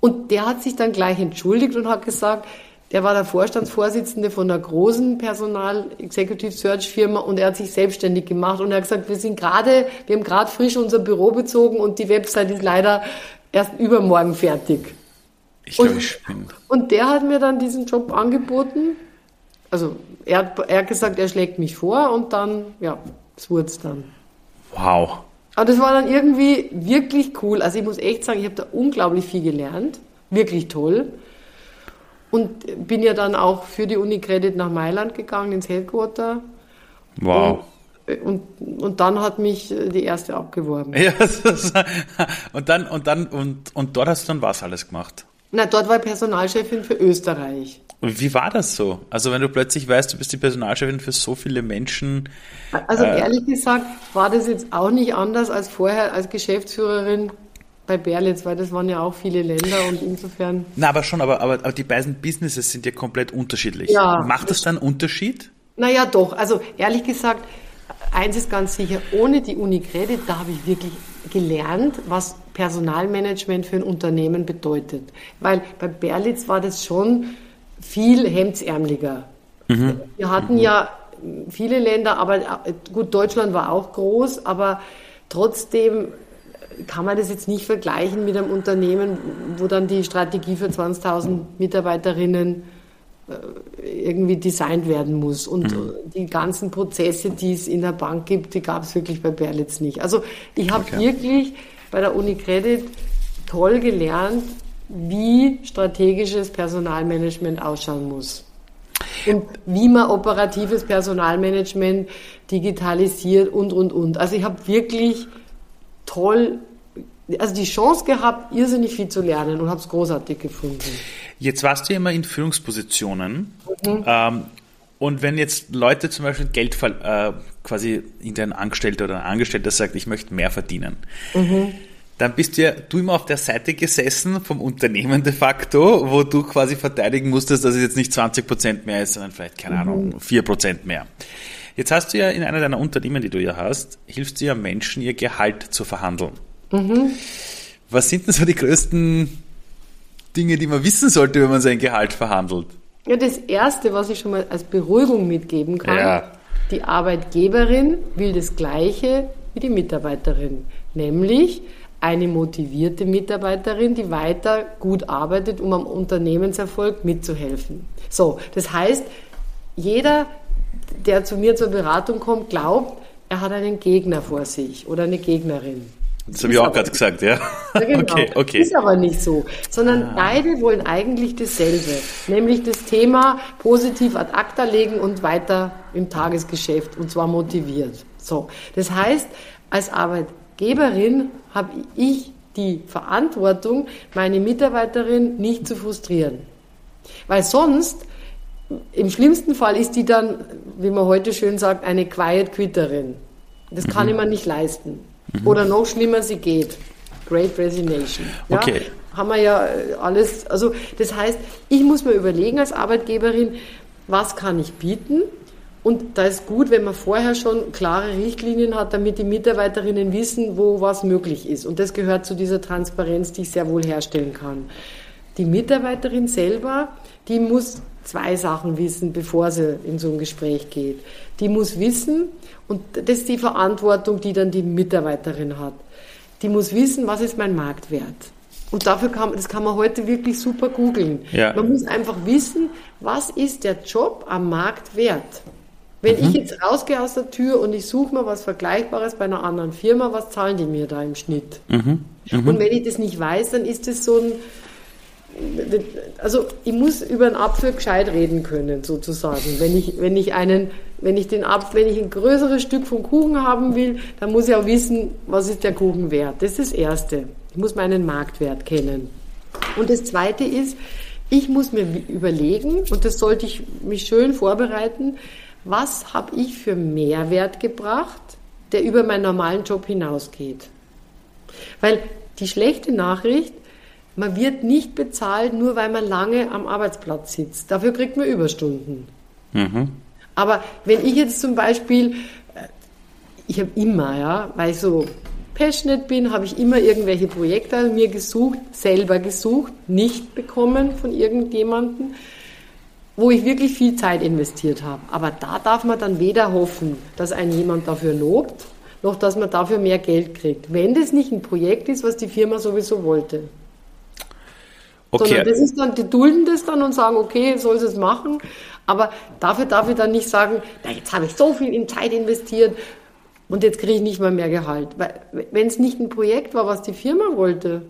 Und der hat sich dann gleich entschuldigt und hat gesagt, der war der Vorstandsvorsitzende von einer großen Personal-Executive Search Firma und er hat sich selbstständig gemacht und er hat gesagt, wir sind gerade, wir haben gerade frisch unser Büro bezogen und die Website ist leider erst übermorgen fertig. Ich glaube, ich bin. Und der hat mir dann diesen Job angeboten. Also er hat, er hat gesagt, er schlägt mich vor und dann, ja, es wurde es dann. Wow. Aber das war dann irgendwie wirklich cool. Also ich muss echt sagen, ich habe da unglaublich viel gelernt. Wirklich toll. Und bin ja dann auch für die Uni Credit nach Mailand gegangen, ins Headquarter. Wow. Und, und, und dann hat mich die erste abgeworben. Ja, und dann, und dann, und, und dort hast du dann was alles gemacht? Na, dort war ich Personalchefin für Österreich. Und wie war das so? Also wenn du plötzlich weißt, du bist die Personalchefin für so viele Menschen. Also äh, ehrlich gesagt war das jetzt auch nicht anders als vorher als Geschäftsführerin bei Berlitz, weil das waren ja auch viele Länder und insofern. Na, aber schon, aber, aber, aber die beiden Businesses sind ja komplett unterschiedlich. Ja, Macht das dann einen Unterschied? Naja, doch. Also ehrlich gesagt, eins ist ganz sicher, ohne die Unicredit, da habe ich wirklich gelernt, was Personalmanagement für ein Unternehmen bedeutet. Weil bei Berlitz war das schon viel hemdsärmeliger. Mhm. Wir hatten mhm. ja viele Länder, aber gut, Deutschland war auch groß, aber trotzdem kann man das jetzt nicht vergleichen mit einem Unternehmen, wo dann die Strategie für 20.000 Mitarbeiterinnen äh, irgendwie designt werden muss. Und mhm. die ganzen Prozesse, die es in der Bank gibt, die gab es wirklich bei Berlitz nicht. Also ich habe okay. wirklich bei der Unicredit toll gelernt, wie strategisches Personalmanagement ausschauen muss. Und wie man operatives Personalmanagement digitalisiert und, und, und. Also ich habe wirklich toll, also die Chance gehabt, irrsinnig viel zu lernen und habe es großartig gefunden. Jetzt warst du ja immer in Führungspositionen. Mhm. Ähm, und wenn jetzt Leute zum Beispiel Geld äh, quasi in den Angestellter oder Angestellter sagt, ich möchte mehr verdienen, mhm. dann bist du ja du immer auf der Seite gesessen vom Unternehmen de facto, wo du quasi verteidigen musstest, dass es jetzt nicht 20 Prozent mehr ist, sondern vielleicht, keine mhm. Ahnung, 4 Prozent mehr. Jetzt hast du ja in einer deiner Unternehmen, die du ja hast, hilfst du ja Menschen, ihr Gehalt zu verhandeln. Mhm. Was sind denn so die größten Dinge, die man wissen sollte, wenn man sein Gehalt verhandelt? Ja, das Erste, was ich schon mal als Beruhigung mitgeben kann, ja. die Arbeitgeberin will das Gleiche wie die Mitarbeiterin, nämlich eine motivierte Mitarbeiterin, die weiter gut arbeitet, um am Unternehmenserfolg mitzuhelfen. So, das heißt, jeder der zu mir zur Beratung kommt, glaubt, er hat einen Gegner vor sich oder eine Gegnerin. Das habe ich auch gerade gesagt, ja. ja genau. okay, okay. Ist aber nicht so, sondern ah. beide wollen eigentlich dasselbe, nämlich das Thema positiv ad acta legen und weiter im Tagesgeschäft und zwar motiviert. So, das heißt, als Arbeitgeberin habe ich die Verantwortung, meine Mitarbeiterin nicht zu frustrieren, weil sonst im schlimmsten Fall ist die dann, wie man heute schön sagt, eine Quiet Quitterin. Das kann mhm. ich mir nicht leisten. Mhm. Oder noch schlimmer, sie geht. Great Resignation. Ja, okay. Haben wir ja äh, alles. Also, das heißt, ich muss mir überlegen als Arbeitgeberin, was kann ich bieten? Und da ist gut, wenn man vorher schon klare Richtlinien hat, damit die Mitarbeiterinnen wissen, wo was möglich ist. Und das gehört zu dieser Transparenz, die ich sehr wohl herstellen kann. Die Mitarbeiterin selber, die muss zwei Sachen wissen, bevor sie in so ein Gespräch geht. Die muss wissen, und das ist die Verantwortung, die dann die Mitarbeiterin hat. Die muss wissen, was ist mein Marktwert. Und dafür kann, das kann man heute wirklich super googeln. Ja. Man muss einfach wissen, was ist der Job am Markt wert. Wenn mhm. ich jetzt rausgehe aus der Tür und ich suche mir was Vergleichbares bei einer anderen Firma, was zahlen die mir da im Schnitt? Mhm. Mhm. Und wenn ich das nicht weiß, dann ist das so ein, also ich muss über einen Apfel gescheit reden können, sozusagen. Wenn ich, wenn ich einen, wenn ich den Apfel, wenn ich ein größeres Stück vom Kuchen haben will, dann muss ich auch wissen, was ist der Kuchen wert. Das ist das Erste. Ich muss meinen Marktwert kennen. Und das Zweite ist, ich muss mir überlegen, und das sollte ich mich schön vorbereiten, was habe ich für Mehrwert gebracht, der über meinen normalen Job hinausgeht. Weil die schlechte Nachricht, man wird nicht bezahlt, nur weil man lange am Arbeitsplatz sitzt. Dafür kriegt man Überstunden. Mhm. Aber wenn ich jetzt zum Beispiel, äh, ich habe immer, ja, weil ich so passionate bin, habe ich immer irgendwelche Projekte mir gesucht, selber gesucht, nicht bekommen von irgendjemandem, wo ich wirklich viel Zeit investiert habe. Aber da darf man dann weder hoffen, dass ein jemand dafür lobt, noch dass man dafür mehr Geld kriegt. Wenn das nicht ein Projekt ist, was die Firma sowieso wollte. Okay. Sondern das ist dann, die dulden das dann und sagen, okay, soll es machen. Aber dafür darf ich dann nicht sagen, na, jetzt habe ich so viel in Zeit investiert und jetzt kriege ich nicht mal mehr Gehalt. Weil, wenn es nicht ein Projekt war, was die Firma wollte.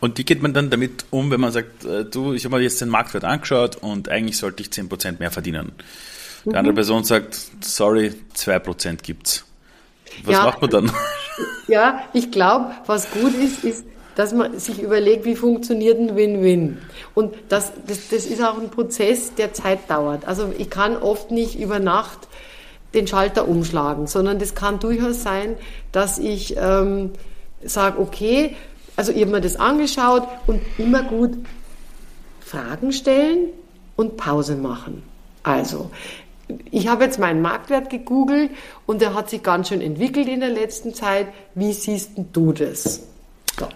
Und wie geht man dann damit um, wenn man sagt, äh, du, ich habe mir jetzt den Marktwert angeschaut und eigentlich sollte ich 10% mehr verdienen? Die mhm. andere Person sagt, sorry, 2% gibt's. Was ja, macht man dann? Ja, ich glaube, was gut ist, ist, dass man sich überlegt, wie funktioniert ein Win-Win. Und das, das, das ist auch ein Prozess, der Zeit dauert. Also ich kann oft nicht über Nacht den Schalter umschlagen, sondern das kann durchaus sein, dass ich ähm, sage, okay, also ich habe mir das angeschaut und immer gut Fragen stellen und Pause machen. Also, ich habe jetzt meinen Marktwert gegoogelt und der hat sich ganz schön entwickelt in der letzten Zeit. Wie siehst du das? So.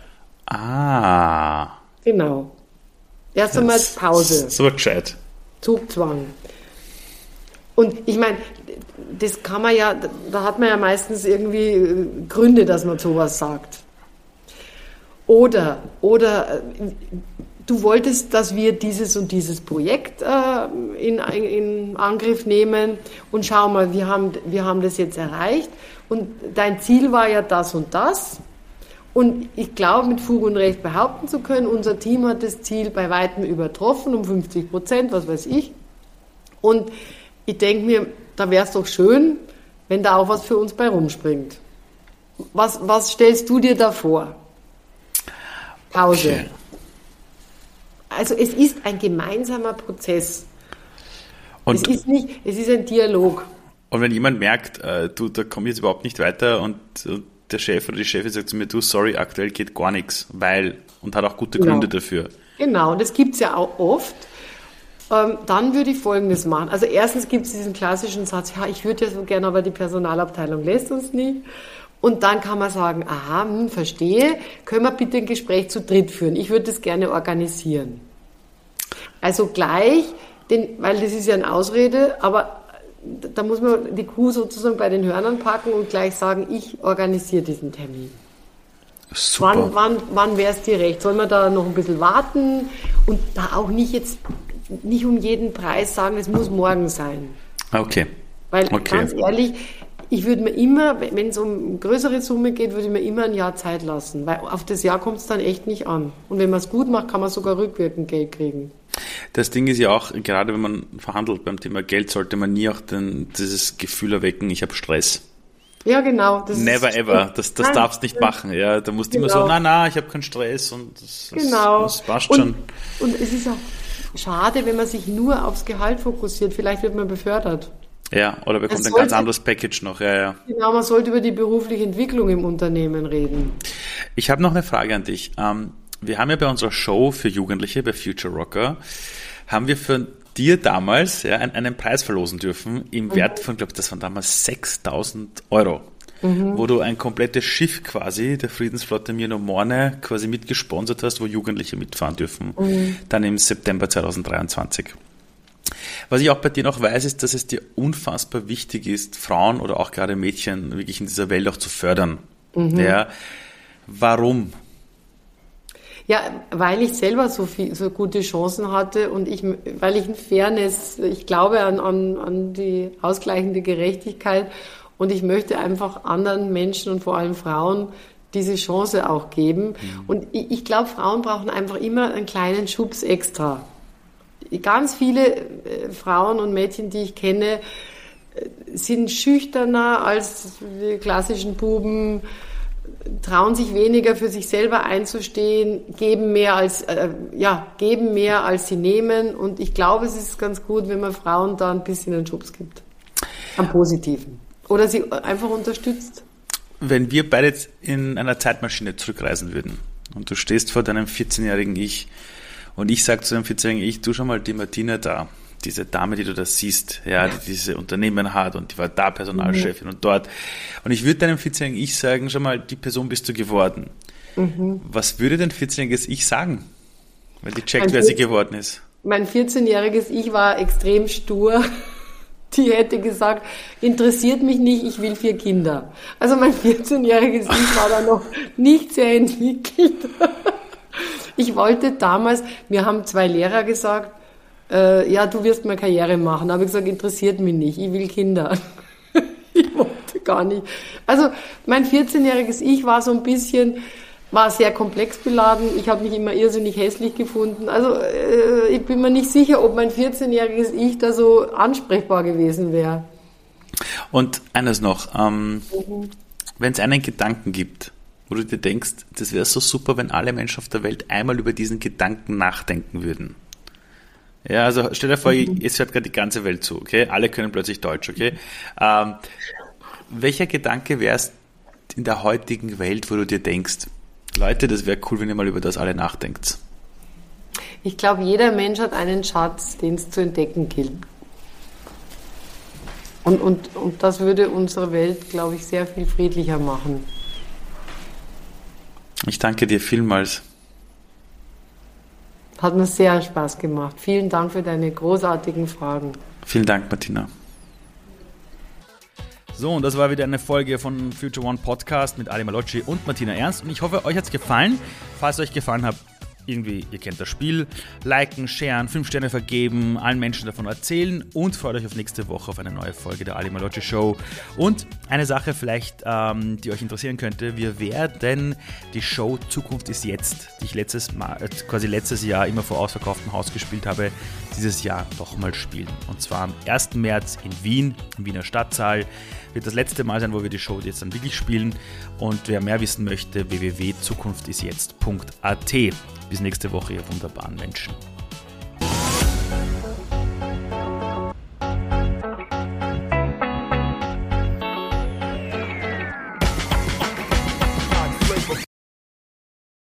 Ah. Genau. Erst einmal Pause. So gescheit. Zugzwang. Und ich meine, das kann man ja, da hat man ja meistens irgendwie äh, Gründe, dass man sowas sagt. Oder, oder äh, du wolltest, dass wir dieses und dieses Projekt äh, in, in Angriff nehmen und schau mal, wir haben, wir haben das jetzt erreicht und dein Ziel war ja das und das. Und ich glaube, mit Fug und Recht behaupten zu können, unser Team hat das Ziel bei weitem übertroffen, um 50 Prozent, was weiß ich. Und ich denke mir, da wäre es doch schön, wenn da auch was für uns bei rumspringt. Was, was stellst du dir da vor? Pause. Okay. Also es ist ein gemeinsamer Prozess. Und es ist nicht, es ist ein Dialog. Und wenn jemand merkt, äh, du, da komme ich jetzt überhaupt nicht weiter und, und, der Chef oder die Chefin sagt zu mir, du, sorry, aktuell geht gar nichts, weil, und hat auch gute genau. Gründe dafür. Genau, und das gibt es ja auch oft. Ähm, dann würde ich Folgendes machen. Also erstens gibt es diesen klassischen Satz, ja, ich würde ja so gerne, aber die Personalabteilung lässt uns nicht. Und dann kann man sagen, aha, hm, verstehe, können wir bitte ein Gespräch zu dritt führen? Ich würde das gerne organisieren. Also gleich, den, weil das ist ja eine Ausrede, aber da muss man die Kuh sozusagen bei den Hörnern packen und gleich sagen, ich organisiere diesen Termin. Super. Wann, wann, wann wäre es dir recht? Soll man da noch ein bisschen warten und da auch nicht jetzt nicht um jeden Preis sagen, es muss morgen sein. Okay. Weil okay. ganz ehrlich, ich würde mir immer, wenn es um größere Summe geht, würde ich mir immer ein Jahr Zeit lassen, weil auf das Jahr kommt es dann echt nicht an. Und wenn man es gut macht, kann man sogar rückwirkend Geld kriegen. Das Ding ist ja auch, gerade wenn man verhandelt beim Thema Geld, sollte man nie auch den, dieses Gefühl erwecken, ich habe Stress. Ja, genau. Never ever. Das, das darfst nicht machen. Ja, da musst du genau. immer so, na, na, ich habe keinen Stress und das, genau. das, das passt schon. Und es ist auch schade, wenn man sich nur aufs Gehalt fokussiert. Vielleicht wird man befördert. Ja, oder bekommt ein ganz anderes Package noch. Ja, ja. Genau, man sollte über die berufliche Entwicklung im Unternehmen reden. Ich habe noch eine Frage an dich. Ähm, wir haben ja bei unserer Show für Jugendliche, bei Future Rocker, haben wir für dir damals ja, einen, Preis verlosen dürfen im mhm. Wert von, glaube ich, das waren damals 6000 Euro. Mhm. Wo du ein komplettes Schiff quasi der Friedensflotte Mino Morne quasi mitgesponsert hast, wo Jugendliche mitfahren dürfen. Mhm. Dann im September 2023. Was ich auch bei dir noch weiß, ist, dass es dir unfassbar wichtig ist, Frauen oder auch gerade Mädchen wirklich in dieser Welt auch zu fördern. Mhm. Ja. Warum? Ja, weil ich selber so, viel, so gute Chancen hatte und ich, weil ich in Fairness, ich glaube an, an, an die ausgleichende Gerechtigkeit und ich möchte einfach anderen Menschen und vor allem Frauen diese Chance auch geben. Mhm. Und ich, ich glaube, Frauen brauchen einfach immer einen kleinen Schubs extra ganz viele äh, Frauen und Mädchen, die ich kenne, äh, sind schüchterner als die klassischen Buben, trauen sich weniger für sich selber einzustehen, geben mehr als äh, ja geben mehr als sie nehmen. Und ich glaube, es ist ganz gut, wenn man Frauen da ein bisschen einen Schubs gibt, am Positiven. Oder sie einfach unterstützt. Wenn wir beide jetzt in einer Zeitmaschine zurückreisen würden und du stehst vor deinem 14-jährigen Ich und ich sage zu dem 14-Jährigen, ich tu schon mal die Martina da, diese Dame, die du da siehst, ja, die diese Unternehmen hat und die war da Personalchefin mhm. und dort. Und ich würde deinem 14-Jährigen Ich sagen, schon mal, die Person bist du geworden. Mhm. Was würde dein 14-jähriges Ich sagen, wenn die checkt, mein wer sie geworden ist? Mein 14-jähriges Ich war extrem stur. Die hätte gesagt, interessiert mich nicht, ich will vier Kinder. Also mein 14-jähriges Ich war da noch nicht sehr entwickelt. Ich wollte damals, mir haben zwei Lehrer gesagt, äh, ja, du wirst mal Karriere machen. Da habe ich gesagt, interessiert mich nicht, ich will Kinder. ich wollte gar nicht. Also mein 14-jähriges Ich war so ein bisschen, war sehr komplex beladen. Ich habe mich immer irrsinnig hässlich gefunden. Also äh, ich bin mir nicht sicher, ob mein 14-jähriges Ich da so ansprechbar gewesen wäre. Und eines noch, ähm, mhm. wenn es einen Gedanken gibt, wo du dir denkst, das wäre so super, wenn alle Menschen auf der Welt einmal über diesen Gedanken nachdenken würden. Ja, also stell dir vor, mhm. es hört gerade die ganze Welt zu, okay? Alle können plötzlich Deutsch, okay? Ähm, welcher Gedanke wäre es in der heutigen Welt, wo du dir denkst, Leute, das wäre cool, wenn ihr mal über das alle nachdenkt? Ich glaube, jeder Mensch hat einen Schatz, den es zu entdecken gilt. Und, und, und das würde unsere Welt, glaube ich, sehr viel friedlicher machen. Ich danke dir vielmals. Hat mir sehr Spaß gemacht. Vielen Dank für deine großartigen Fragen. Vielen Dank, Martina. So, und das war wieder eine Folge von Future One Podcast mit Ali Malocci und Martina Ernst. Und ich hoffe, euch hat es gefallen. Falls es euch gefallen hat, irgendwie, ihr kennt das Spiel, liken, sharen, 5 Sterne vergeben, allen Menschen davon erzählen und freut euch auf nächste Woche auf eine neue Folge der Ali Malocci Show. Und eine Sache vielleicht, ähm, die euch interessieren könnte, wir werden die Show Zukunft ist jetzt, die ich letztes Mal, äh, quasi letztes Jahr immer vor ausverkauftem Haus gespielt habe, dieses Jahr doch mal spielen. Und zwar am 1. März in Wien, im Wiener Stadtsaal wird das letzte Mal sein, wo wir die Show jetzt dann wirklich spielen. Und wer mehr wissen möchte, www.zukunftisjetzt.at. Bis nächste Woche, ihr wunderbaren Menschen.